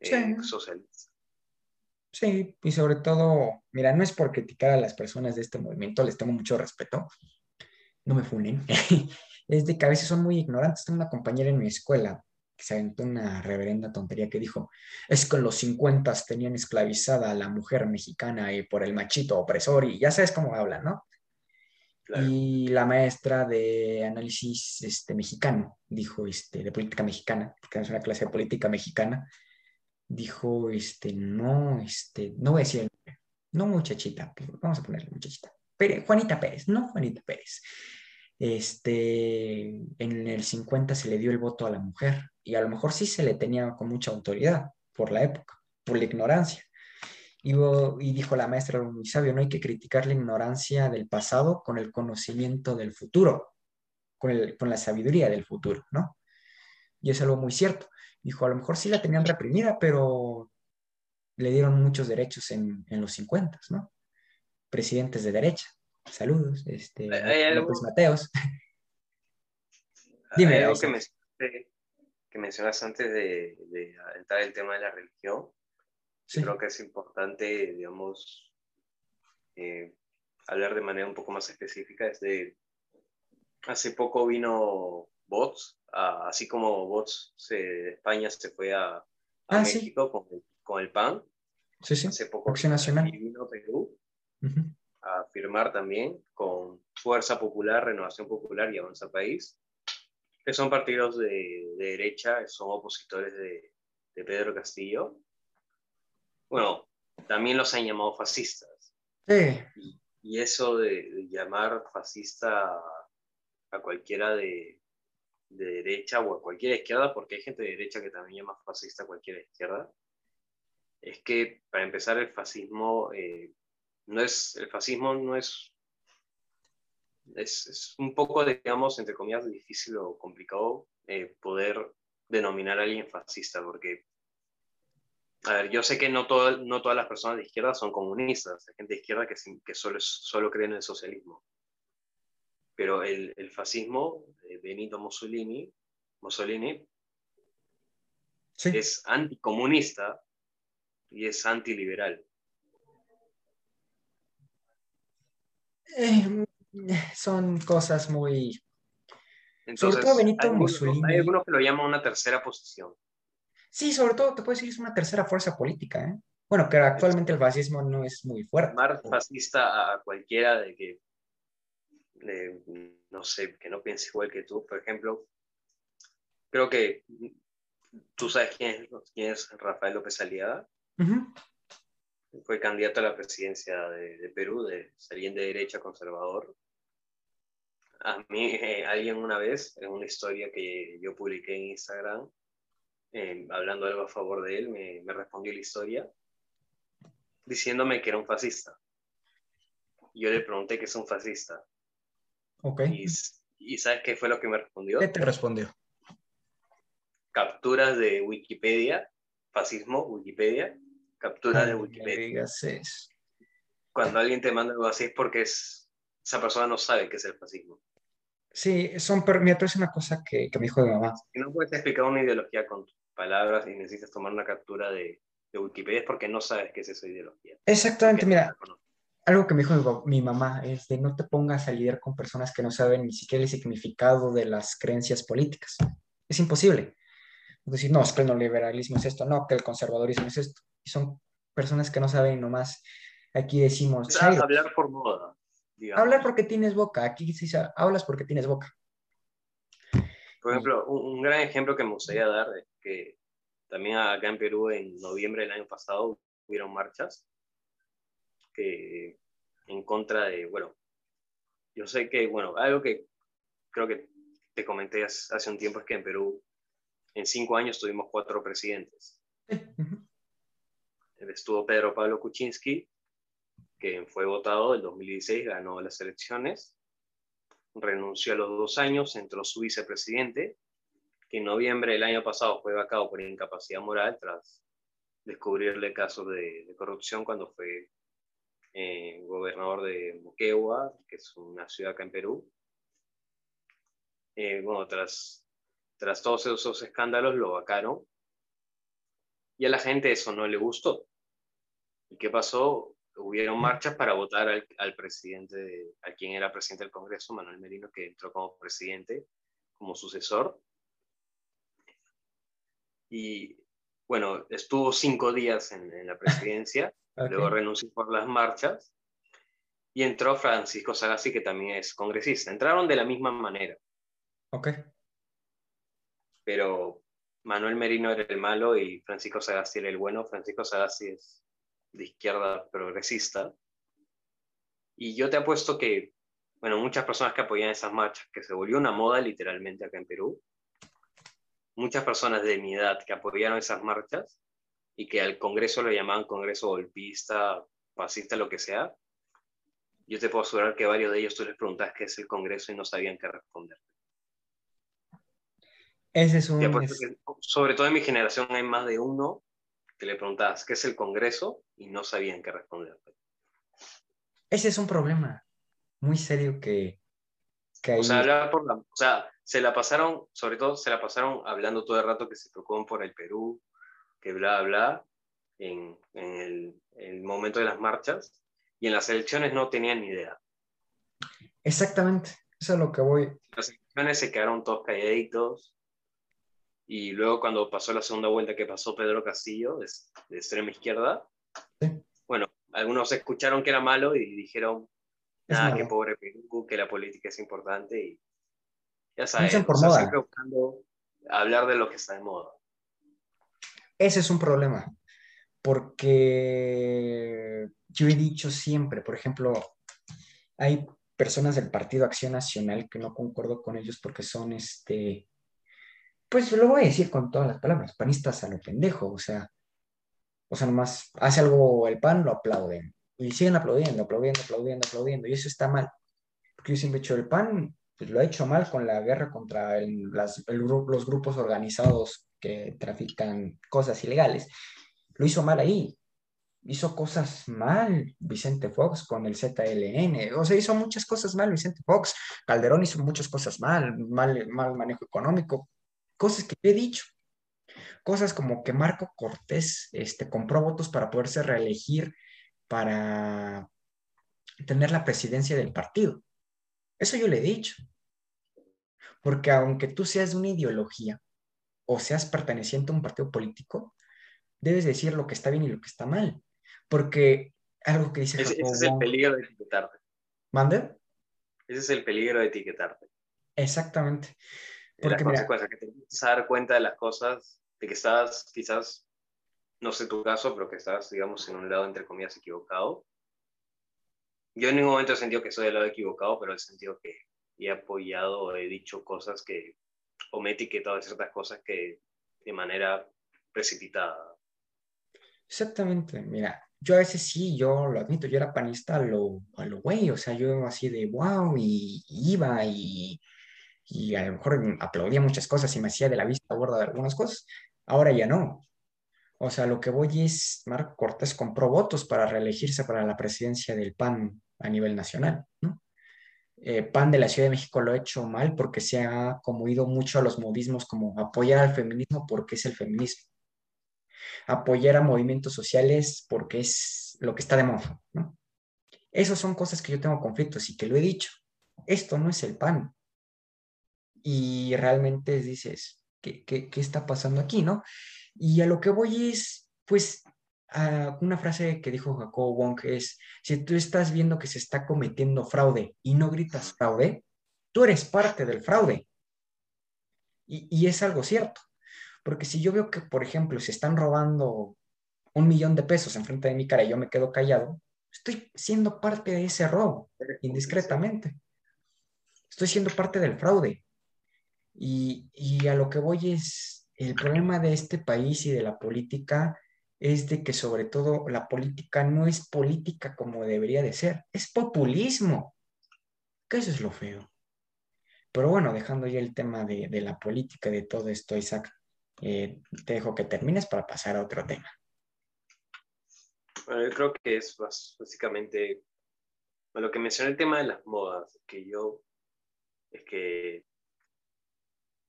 eh, socialista. Sí, y sobre todo, mira, no es por criticar a las personas de este movimiento, les tengo mucho respeto, no me funen, es de que a veces son muy ignorantes. Tengo una compañera en mi escuela se aventó una reverenda tontería que dijo, es que en los 50 tenían esclavizada a la mujer mexicana y por el machito opresor y ya sabes cómo hablan, ¿no? Y la maestra de análisis este, mexicano, dijo, este, de política mexicana, porque es una clase de política mexicana, dijo, este, no, este, no voy a decir el nombre, no muchachita, vamos a ponerle muchachita, Juanita Pérez, no Juanita Pérez. Este, en el 50 se le dio el voto a la mujer y a lo mejor sí se le tenía con mucha autoridad por la época, por la ignorancia. Y, y dijo la maestra muy sabio, no hay que criticar la ignorancia del pasado con el conocimiento del futuro, con, el, con la sabiduría del futuro, ¿no? Y es algo muy cierto. Dijo, a lo mejor sí la tenían reprimida, pero le dieron muchos derechos en, en los 50, ¿no? Presidentes de derecha. Saludos, este, López Mateos. Dime. algo que me, que mencionas antes de, entrar el tema de la religión. Creo que es importante, digamos, eh, hablar de manera un poco más específica. Es de, hace poco vino Bots, así como Bots de España se fue a, ah, México con, el, con, el, PAN. Sí, sí. Hace poco Nacional. vino Perú a firmar también con Fuerza Popular, Renovación Popular y Avanza País que son partidos de, derecha, son opositores de, Pedro Castillo. Bueno, también los han llamado fascistas. Sí. Y, eso de, llamar fascista a, cualquiera de, derecha o a cualquier izquierda, porque hay gente de derecha que también llama fascista a cualquier izquierda, es que para empezar el fascismo eh, no es el fascismo no es es, un poco, digamos, entre comillas, difícil o complicado eh, poder denominar a alguien fascista, porque, a ver, yo sé que no, no todas las personas de izquierda son comunistas, hay gente de izquierda que, que solo, solo cree en el socialismo. Pero el, el fascismo, de Benito Mussolini, Mussolini es anticomunista y es antiliberal. Eh, son cosas muy... sobre todo Benito Mussolini. Hay algunos que lo llaman una tercera posición. Sí, sobre todo te puedo decir es una tercera fuerza política. ¿eh? Bueno, que actualmente el fascismo no es muy fuerte. Llamar fascista a cualquiera de que, no sé, que no piense igual que tú. Por ejemplo, creo que tú sabes quién es, quién es Rafael López Aliaga fue candidato a la presidencia de, Perú, de alguien de derecha conservador. A mí, eh, alguien una vez, en una historia que yo publiqué en Instagram, eh, hablando algo a favor de él, me, me respondió la historia diciéndome que era un fascista. yo le pregunté qué es un fascista. Ok. Y, y ¿sabes qué fue lo que me respondió? ¿Qué te respondió? Capturas de Wikipedia, fascismo, Wikipedia, capturas de Wikipedia. Cuando alguien te manda algo así es porque es, esa persona no sabe qué es el fascismo. Sí, son, pero mira, tú es una cosa que, que me dijo mi mamá. Si no puedes explicar una ideología con tus palabras y necesitas tomar una captura de, de Wikipedia es porque no sabes qué es esa ideología. Exactamente, mira, algo que me dijo mi mamá es de no te pongas a lidiar con personas que no saben ni siquiera el significado de las creencias políticas. Es imposible. Decir, no, es que el neoliberalismo es esto, no, que el conservadurismo es esto. Y son personas que no saben nomás. Aquí decimos, Es "Chairo, hablar por moda. digamos. hablar porque tienes boca. Aquí dice, hablas porque tienes boca. Por ejemplo, un, un gran ejemplo que me gustaría dar es que también acá en Perú en noviembre del año pasado hubieron marchas que en contra de, bueno, yo sé que, bueno, algo que creo que te comenté hace un tiempo es que en Perú en cinco años tuvimos cuatro presidentes. Estuvo Pedro Pablo Kuczynski, que fue votado en 2016, ganó las elecciones, renunció a los dos años, entró su vicepresidente, que en noviembre del año pasado fue vacado por incapacidad moral tras descubrirle casos de, de corrupción cuando fue eh, gobernador de Moquegua, que es una ciudad acá en Perú. Eh, bueno, tras, tras todos esos escándalos lo vacaron y a la gente eso no le gustó. ¿Y qué pasó? Hubieron marchas para votar al, al presidente, de- a quien era presidente del Congreso, Manuel Merino, que entró como presidente, como sucesor. Y bueno, estuvo cinco días en, en la presidencia, luego renunció por las marchas y entró Francisco Sagasti, que también es congresista. Entraron de la misma manera, Ok. Pero Manuel Merino era el malo y Francisco Sagasti era el bueno. Francisco Sagasti es de izquierda progresista. Y yo te apuesto que, bueno, muchas personas que apoyan esas marchas, que se volvió una moda literalmente acá en Perú, muchas personas de mi edad que apoyaron esas marchas y que al Congreso lo llamaban Congreso golpista, fascista, lo que sea, yo te puedo asegurar que varios de ellos tú les preguntas qué es el Congreso y no sabían qué responder. Ese es un... Te apuesto es- que, sobre todo en mi generación hay más de uno que le preguntabas qué es el Congreso y no sabían qué responder. ese es un problema muy serio que, que hay. O sea, por la, o sea, se la pasaron, sobre todo se la pasaron hablando todo el rato que se preocupan por el Perú, que bla, bla, en, en el, el momento de las marchas, y en las elecciones no tenían ni idea. Exactamente, eso es lo que voy. Las elecciones se quedaron todos calladitos, y luego cuando pasó la segunda vuelta que pasó Pedro Castillo, de, de extrema izquierda, Sí. bueno, algunos escucharon que era malo y dijeron, nada, malo. que pobre Perú, que la política es importante, y ya sabes, por moda. siempre buscando hablar de lo que está de moda. Ese es un problema, porque yo he dicho siempre, por ejemplo, hay personas del Partido Acción Nacional que no concuerdo con ellos porque son, este, pues lo voy a decir con todas las palabras, panistas a lo pendejo, o sea, o sea, nomás hace algo el PAN, lo aplauden, y siguen aplaudiendo, aplaudiendo, aplaudiendo, aplaudiendo, y eso está mal, porque yo siempre he dicho, el PAN pues, lo ha hecho mal con la guerra contra el- las- el los grupos organizados que trafican cosas ilegales. Lo hizo mal ahí. Hizo cosas mal Vicente Fox con el ZLN. O sea, hizo muchas cosas mal Vicente Fox. Calderón hizo muchas cosas mal, mal, mal manejo económico. Cosas que yo he dicho. Cosas como que Marco Cortés este, compró votos para poderse reelegir para tener la presidencia del partido. Eso yo le he dicho. Porque aunque tú seas de una ideología o seas perteneciente a un partido político, debes decir lo que está bien y lo que está mal. Porque algo que dice Ese, ese es el peligro de etiquetarte. ¿Mande? Ese es el peligro de etiquetarte. Exactamente. De las Porque mira, consecuencias, que te empiezas a dar cuenta de las cosas, de que estás quizás, no sé tu caso, pero que estás, digamos, en un lado, entre comillas, equivocado. Yo en ningún momento he sentido que soy del lado equivocado, pero he sentido que he apoyado o he dicho cosas que, o me he etiquetado de ciertas cosas que de manera precipitada. exactamente, mira, yo a veces sí, yo lo admito, yo era panista a lo, a lo güey, o sea, yo así de wow, y, iba y, y a lo mejor aplaudía muchas cosas y me hacía de la vista gorda de algunas cosas. Ahora ya no. O sea, lo que voy es, Marco Cortés compró votos para reelegirse para la presidencia del PAN a nivel nacional, ¿no? Eh, PAN de la Ciudad de México lo ha hecho mal porque se ha como ido mucho a los modismos como apoyar al feminismo porque es el feminismo apoyar a movimientos sociales porque es lo que está de moda, ¿no? Esas son cosas que yo tengo conflictos y que lo he dicho. Esto no es el pan. Y realmente dices, ¿qué, qué, qué está pasando aquí, no? Y a lo que voy es, pues, a una frase que dijo Jacob Wong es, si tú estás viendo que se está cometiendo fraude y no gritas fraude, tú eres parte del fraude. Y, y es algo cierto. Porque si yo veo que, por ejemplo, se están robando un millón de pesos en frente de mi cara y yo me quedo callado, estoy siendo parte de ese robo, indiscretamente. Estoy siendo parte del fraude. Y, y a lo que voy es, el problema de este país y de la política es de que sobre todo la política no es política como debería de ser, es populismo, que eso es lo feo. Pero bueno, dejando ya el tema de, de la política, de todo esto, Isaac, eh, te dejo que termines para pasar a otro tema. Bueno, yo creo que es básicamente lo que mencioné el tema de las modas, que yo, es que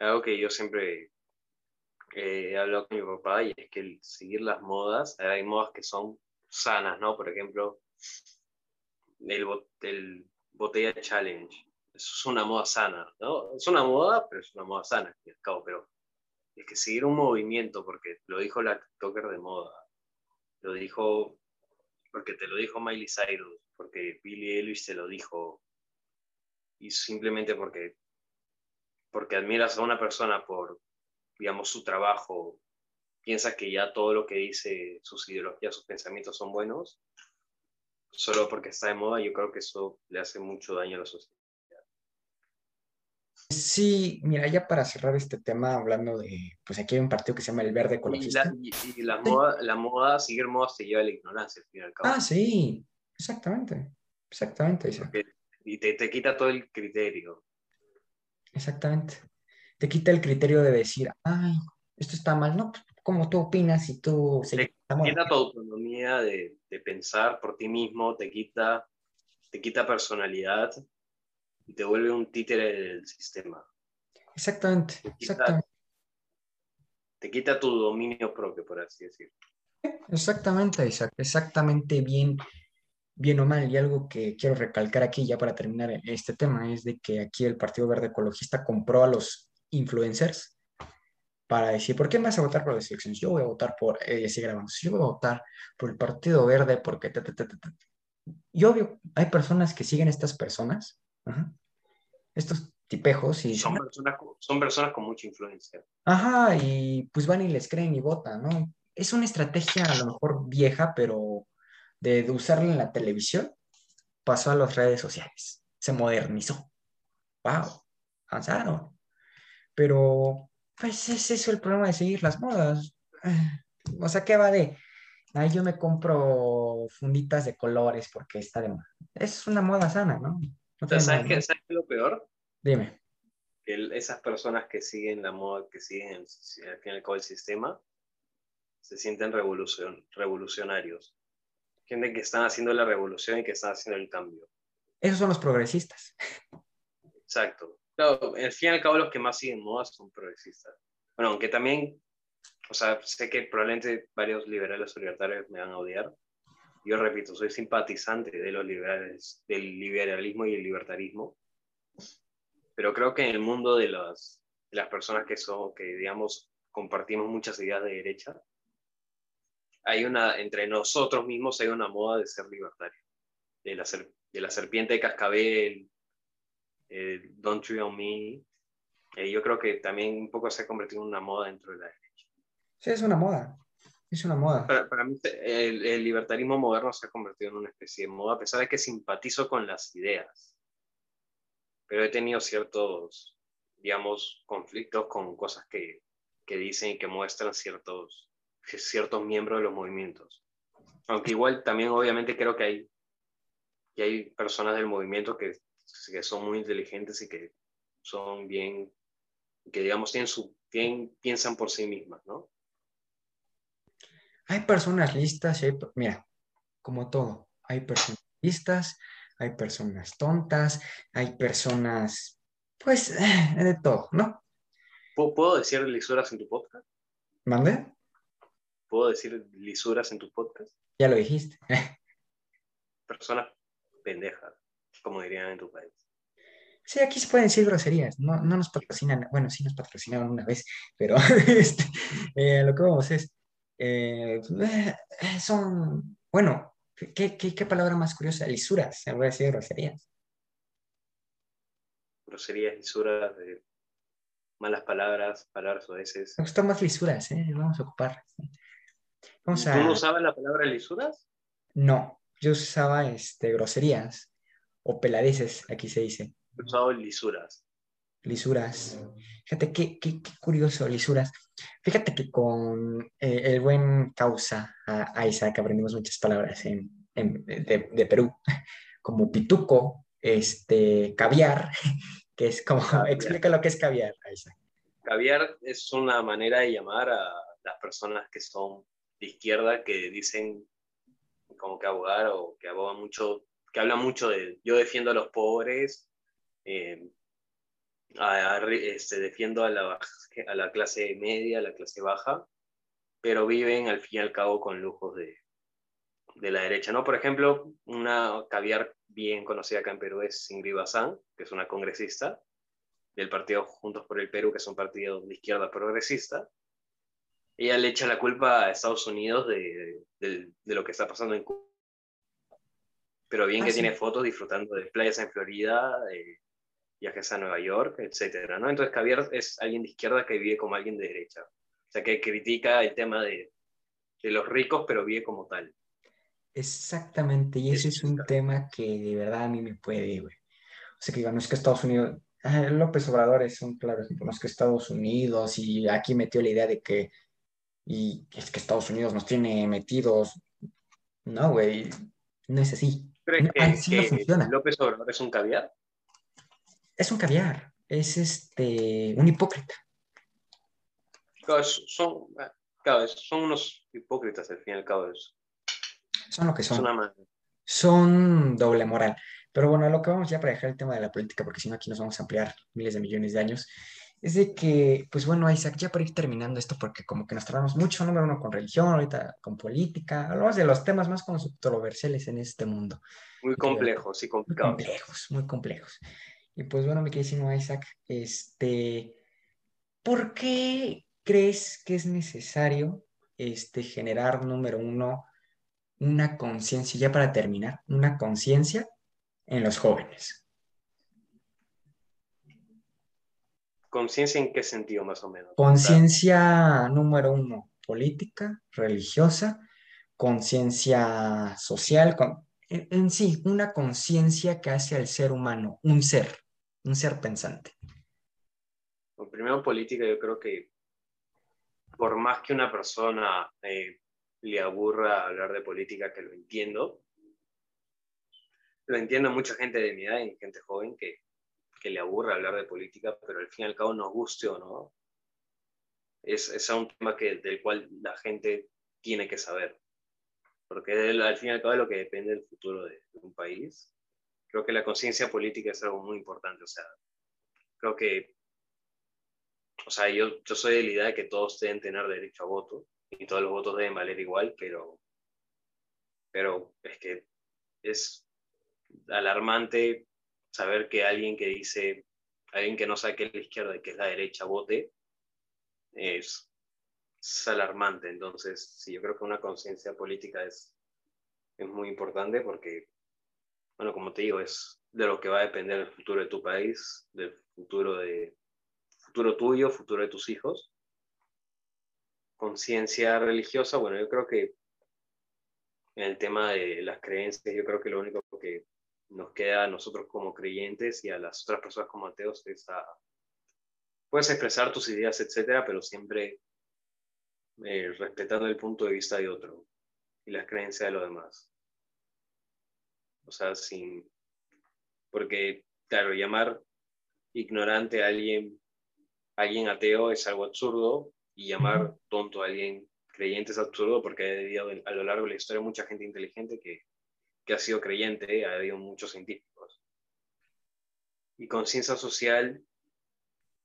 algo que yo siempre he hablado con mi papá y es que seguir las modas, hay modas que son sanas, ¿no? Por ejemplo, el, el botella challenge, eso es una moda sana, ¿no? Es una moda, pero es una moda sana, al cabo, pero es que seguir un movimiento, porque lo dijo la TikToker de moda, lo dijo porque te lo dijo Miley Cyrus, porque Billie Eilish te lo dijo, y simplemente porque, porque admiras a una persona por, digamos, su trabajo, piensas que ya todo lo que dice, sus ideologías, sus pensamientos son buenos, solo porque está de moda, yo creo que eso le hace mucho daño a la sociedad. Sí, mira, ya para cerrar este tema, hablando de, pues aquí hay un partido que se llama el Verde Ecologista. Y la, y, la moda, la moda, seguir moda se lleva a la ignorancia, al fin y al cabo. Ah, sí, exactamente, exactamente. y te, te, quita todo el criterio. Exactamente. Te quita el criterio de decir, ay, esto está mal, ¿no? ¿Cómo tú opinas y tú... Te, te quita tu autonomía de, de pensar por ti mismo, te quita, te quita personalidad y te vuelve un títere del sistema. Exactamente, te quita, exactamente. Te quita tu dominio propio, por así decirlo. Exactamente, Isaac, exactamente bien, bien o mal. Y algo que quiero recalcar aquí ya para terminar este tema es de que aquí el Partido Verde Ecologista compró a los influencers para decir, ¿por qué me vas a votar por las elecciones? Yo voy a votar por, eh, así grabamos, yo voy a votar por el Partido Verde porque... Te, te, te, y obvio, hay personas que siguen estas personas Ajá. Estos tipejos y... Son personas, son personas con mucha influencia. Ajá, y pues van y les creen y votan, ¿no? Es una estrategia a lo mejor vieja, pero de, de usarla en la televisión, pasó a las redes sociales, se modernizó. ¡Wow! Avanzaron. Pero, pues es eso el problema de seguir las modas. O sea, ¿qué va de? Ahí yo me compro funditas de colores porque está de moda. Es una moda sana, ¿no? No ¿Sabes, qué, ¿Sabes qué es lo peor? Dime. Que el, esas personas que siguen la moda, que siguen al cabo el sistema, se sienten revolucion, revolucionarios. Gente que están haciendo la revolución y que están haciendo el cambio. Esos son los progresistas. Exacto. Claro, al fin y al cabo los que más siguen modas son progresistas. Bueno, aunque también, o sea, sé que probablemente varios liberales o libertarios me van a odiar, yo repito, soy simpatizante de los liberales, del liberalismo y el libertarismo, pero creo que en el mundo de las, de las personas que son, que digamos, compartimos muchas ideas de derecha, hay una, entre nosotros mismos hay una moda de ser libertario, de la, de la serpiente de cascabel, eh, Don't Treat on Me, eh, yo creo que también un poco se ha convertido en una moda dentro de la derecha. Sí, es una moda. Es una moda. Para, para mí, el, el, libertarismo moderno se ha convertido en una especie de moda, a pesar de que simpatizo con las ideas. Pero he tenido ciertos, digamos, conflictos con cosas que, que dicen y que muestran ciertos, ciertos miembros de los movimientos. Aunque igual también obviamente creo que hay, que hay personas del movimiento que, que son muy inteligentes y que son bien, que digamos tienen su, tienen, piensan por sí mismas, ¿no? Hay personas listas, y hay, mira, como todo, hay personas listas, hay personas tontas, hay personas, pues, de todo, ¿no? ¿Puedo decir lisuras en tu podcast? ¿Mande? ¿Puedo decir lisuras en tu podcast? Ya lo dijiste. Personas pendejas, como dirían en tu país. Sí, aquí se pueden decir groserías, no, no nos patrocinan, bueno, sí nos patrocinaron una vez, pero este, eh, lo que vamos es, eh, eh, son, bueno, ¿qué, qué, qué palabra más curiosa? Lisuras, se voy a decir groserías. Groserías, lisuras, malas palabras, palabras o veces. Me gustan más lisuras, ¿eh? Vamos a ocupar. Vamos ¿Tú no usabas la palabra lisuras? No, yo usaba este, groserías o peladeces, aquí se dice. He usado lisuras. Lisuras. Fíjate qué, qué, qué curioso, lisuras. Fíjate que con eh, el buen causa a, a Isaac aprendimos muchas palabras en, en- de, de Perú, como pituco, este, caviar, que es como, explica lo que es caviar, Isaac. Caviar es una manera de llamar a las personas que son de izquierda, que dicen como que abogar o que abogan mucho, que hablan mucho de yo defiendo a los pobres, eh, a- a- este, defiendo a la, a la clase media, a la clase baja, pero viven al fin y al cabo con lujos de, de la derecha, ¿no? Por ejemplo, una caviar bien conocida acá en Perú es Ingrid Bazán, que es una congresista del partido Juntos por el Perú, que es un partido de izquierda progresista. Ella le echa la culpa a Estados Unidos de, de- de lo que está pasando en Cuba. Pero bien Ah, que sí. tiene fotos disfrutando de playas en Florida, eh, viajes a Nueva York, etcétera, ¿no? Entonces Javier es alguien de izquierda que vive como alguien de derecha. O sea, que critica el tema de, de los ricos, pero vive como tal. Exactamente, y ese es un tema que de verdad a mí me puede, güey. O sea, que digan, no es que Estados Unidos, ah, López Obrador es un claro ejemplo, no es que Estados Unidos, y aquí metió la idea de que, y es que Estados Unidos nos tiene metidos. No, güey, no es así. ¿Crees No, que, así no que funciona. López Obrador es un caviar? Es un caviar, es este, un hipócrita. Claro, son, claro, son unos hipócritas al fin y al cabo. Es, Son lo que son. una son doble moral. Pero bueno, a lo que vamos ya para dejar el tema de la política, porque si no aquí nos vamos a ampliar miles de millones de años, es de que, pues bueno, Isaac, ya para ir terminando esto, porque como que nos tratamos mucho, número uno con religión, ahorita con política, hablamos de los temas más controversiales en este mundo, muy complejos y muy complicados. complejos, muy complejos. Y pues bueno, mi queridísimo Isaac, este, ¿por qué crees que es necesario este, generar, número uno, una conciencia, ya para terminar, una conciencia en los jóvenes? ¿Conciencia en qué sentido, más o menos? Conciencia número uno, política, religiosa, conciencia social, con- en, en sí, una conciencia que hace al ser humano un ser, un ser pensante. Bueno, primero, política, yo creo que por más que una persona eh, le aburra hablar de política, que lo entiendo, lo entiendo mucha gente de mi edad y gente joven que, que le aburra hablar de política, pero al fin y al cabo nos guste o no, es, es un tema que, del cual la gente tiene que saber. Porque al fin y al cabo es lo que depende del futuro de, de un país. Creo que la conciencia política es algo muy importante. O sea, creo que o sea, yo, yo soy de la idea de que todos deben tener derecho a voto y todos los votos deben valer igual, pero, pero es que es alarmante saber que alguien que dice, alguien que no sabe que es la izquierda y que es la derecha vote, es, es alarmante. Entonces, sí, yo creo que una conciencia política es, es muy importante porque, bueno, como te digo, es de lo que va a depender el futuro de tu país, del futuro de futuro tuyo, futuro de tus hijos. Conciencia religiosa, bueno, yo creo que en el tema de las creencias, yo creo que lo único que nos queda a nosotros como creyentes y a las otras personas como ateos es a, puedes expresar tus ideas, etcétera, pero siempre eh, respetando el punto de vista de otro. y las creencias de los demás. O sea, sin... Porque, claro, llamar ignorante a alguien, alguien ateo es algo absurdo y llamar tonto a alguien creyente es absurdo porque ha habido a lo largo de la historia mucha gente inteligente que, que ha sido creyente, ha habido muchos científicos. Y conciencia social.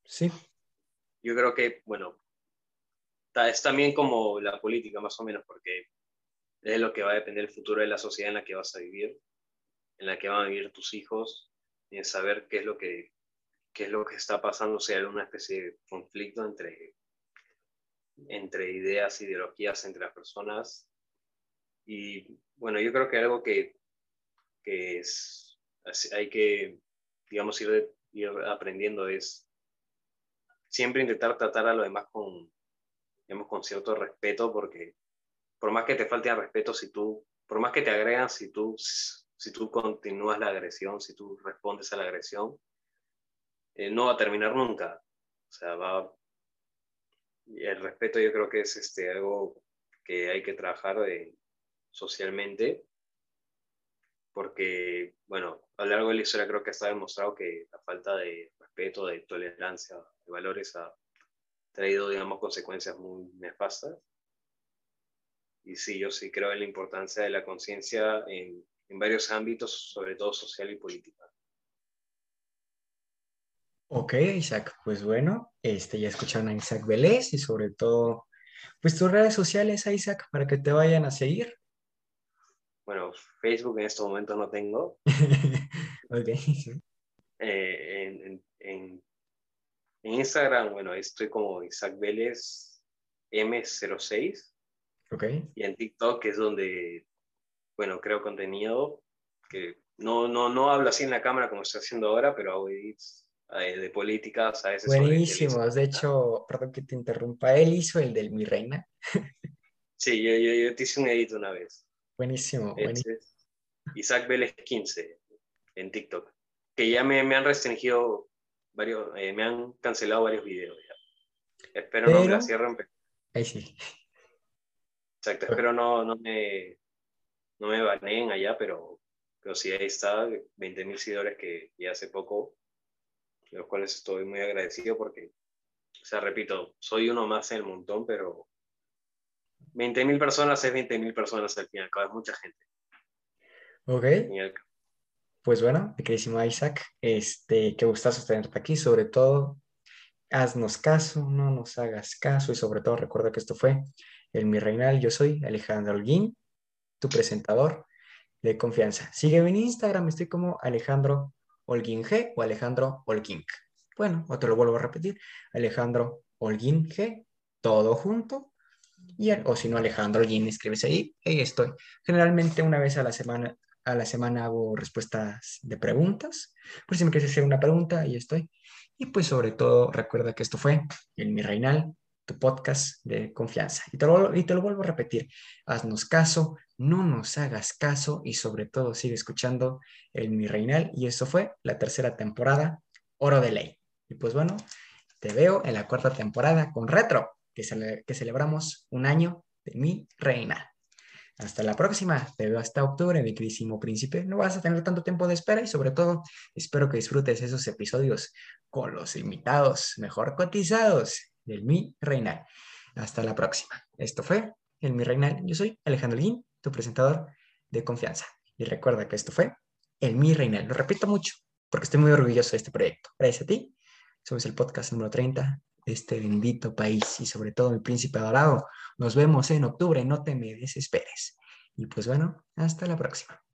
Sí. Yo creo que, bueno, es también como la política más o menos, porque es lo que va a depender el futuro de la sociedad en la que vas a vivir, en la que van a vivir tus hijos, y en saber qué es lo que, qué es lo que está pasando, si hay una especie de conflicto entre, entre ideas, ideologías entre las personas. Y bueno, yo creo que algo que, que es, hay que, digamos, ir, ir aprendiendo es siempre intentar tratar a los demás con, digamos, con cierto respeto, porque por más que te falte el respeto, si tú, por más que te agregan, si tú, si tú continúas la agresión, si tú respondes a la agresión, eh, no va a terminar nunca. O sea, va, el respeto yo creo que es este, algo que hay que trabajar de, socialmente, porque, bueno, a lo largo de la historia creo que está demostrado que la falta de respeto, de tolerancia, de valores ha traído, digamos, consecuencias muy nefastas. Y sí, yo sí creo en la importancia de la conciencia en, en varios ámbitos, sobre todo social y política. Ok, Isaac, pues bueno, este, ya escucharon a Isaac Vélez y sobre todo, pues tus redes sociales, Isaac, para que te vayan a seguir. Bueno, Facebook en este momento no tengo. ok. Eh, en, en, en, Instagram, bueno, estoy como Isaac Vélez M06. Ok. Y en TikTok es donde, bueno, creo contenido que no, no, no hablo así en la cámara como estoy haciendo ahora, pero hago edits eh, de políticas a veces. Buenísimos, de hecho, perdón que te interrumpa, él hizo el del Mi Reina. Sí, yo, yo, te hice un edit una vez. Buenísimo, buenísimo. Isaac Vélez 15 en TikTok, que ya me, me han restringido varios, eh, me han cancelado varios videos ya. Espero no me la cierren. Ahí sí. Exacto, espero no, no me no me baneen allá, pero, pero sí ahí está, 20.000 seguidores que ya hace poco de los cuales estoy muy agradecido porque, o sea, repito, soy uno más en el montón, pero 20.000 personas es 20.000 personas al final, cada mucha gente. Ok. Pues bueno, mi queridísimo Isaac, este, qué gustazo tenerte aquí, sobre todo, haznos caso, no nos hagas caso y sobre todo recuerda que esto fue el Mi Reinal, yo soy Alejandro Holguín, tu presentador de confianza. Sígueme en Instagram, estoy como Alejandro Holguín G o Alejandro Holguín. Bueno, o te lo vuelvo a repetir, Alejandro Holguín G, todo junto. Y, o si no, Alejandro Holguín, escribes ahí, ahí estoy. Generalmente una vez a la semana, a la semana hago respuestas de preguntas. Por si me quieres hacer una pregunta, ahí estoy. Y pues sobre todo, recuerda que esto fue el Mi Reinal, tu podcast de confianza. Y te, lo, y te lo vuelvo a repetir, haznos caso, no nos hagas caso y sobre todo sigue escuchando el Mi Reinal. Y eso fue la tercera temporada, Oro de Ley. Y pues bueno, te veo en la cuarta temporada con Retro, que, que celebramos un año de Mi Reinal. Hasta la próxima, te veo hasta octubre, mi queridísimo príncipe. No vas a tener tanto tiempo de espera y sobre todo espero que disfrutes esos episodios con los invitados mejor cotizados del Mi Reinal. Hasta la próxima. Esto fue el Mi Reinal. Yo soy Alejandro Guín, tu presentador de confianza. Y recuerda que esto fue el Mi Reinal. Lo repito mucho porque estoy muy orgulloso de este proyecto. Gracias a ti. Somos el podcast número 30 de este bendito país y sobre todo mi príncipe adorado. Nos vemos en octubre, no te me desesperes. Y pues bueno, hasta la próxima.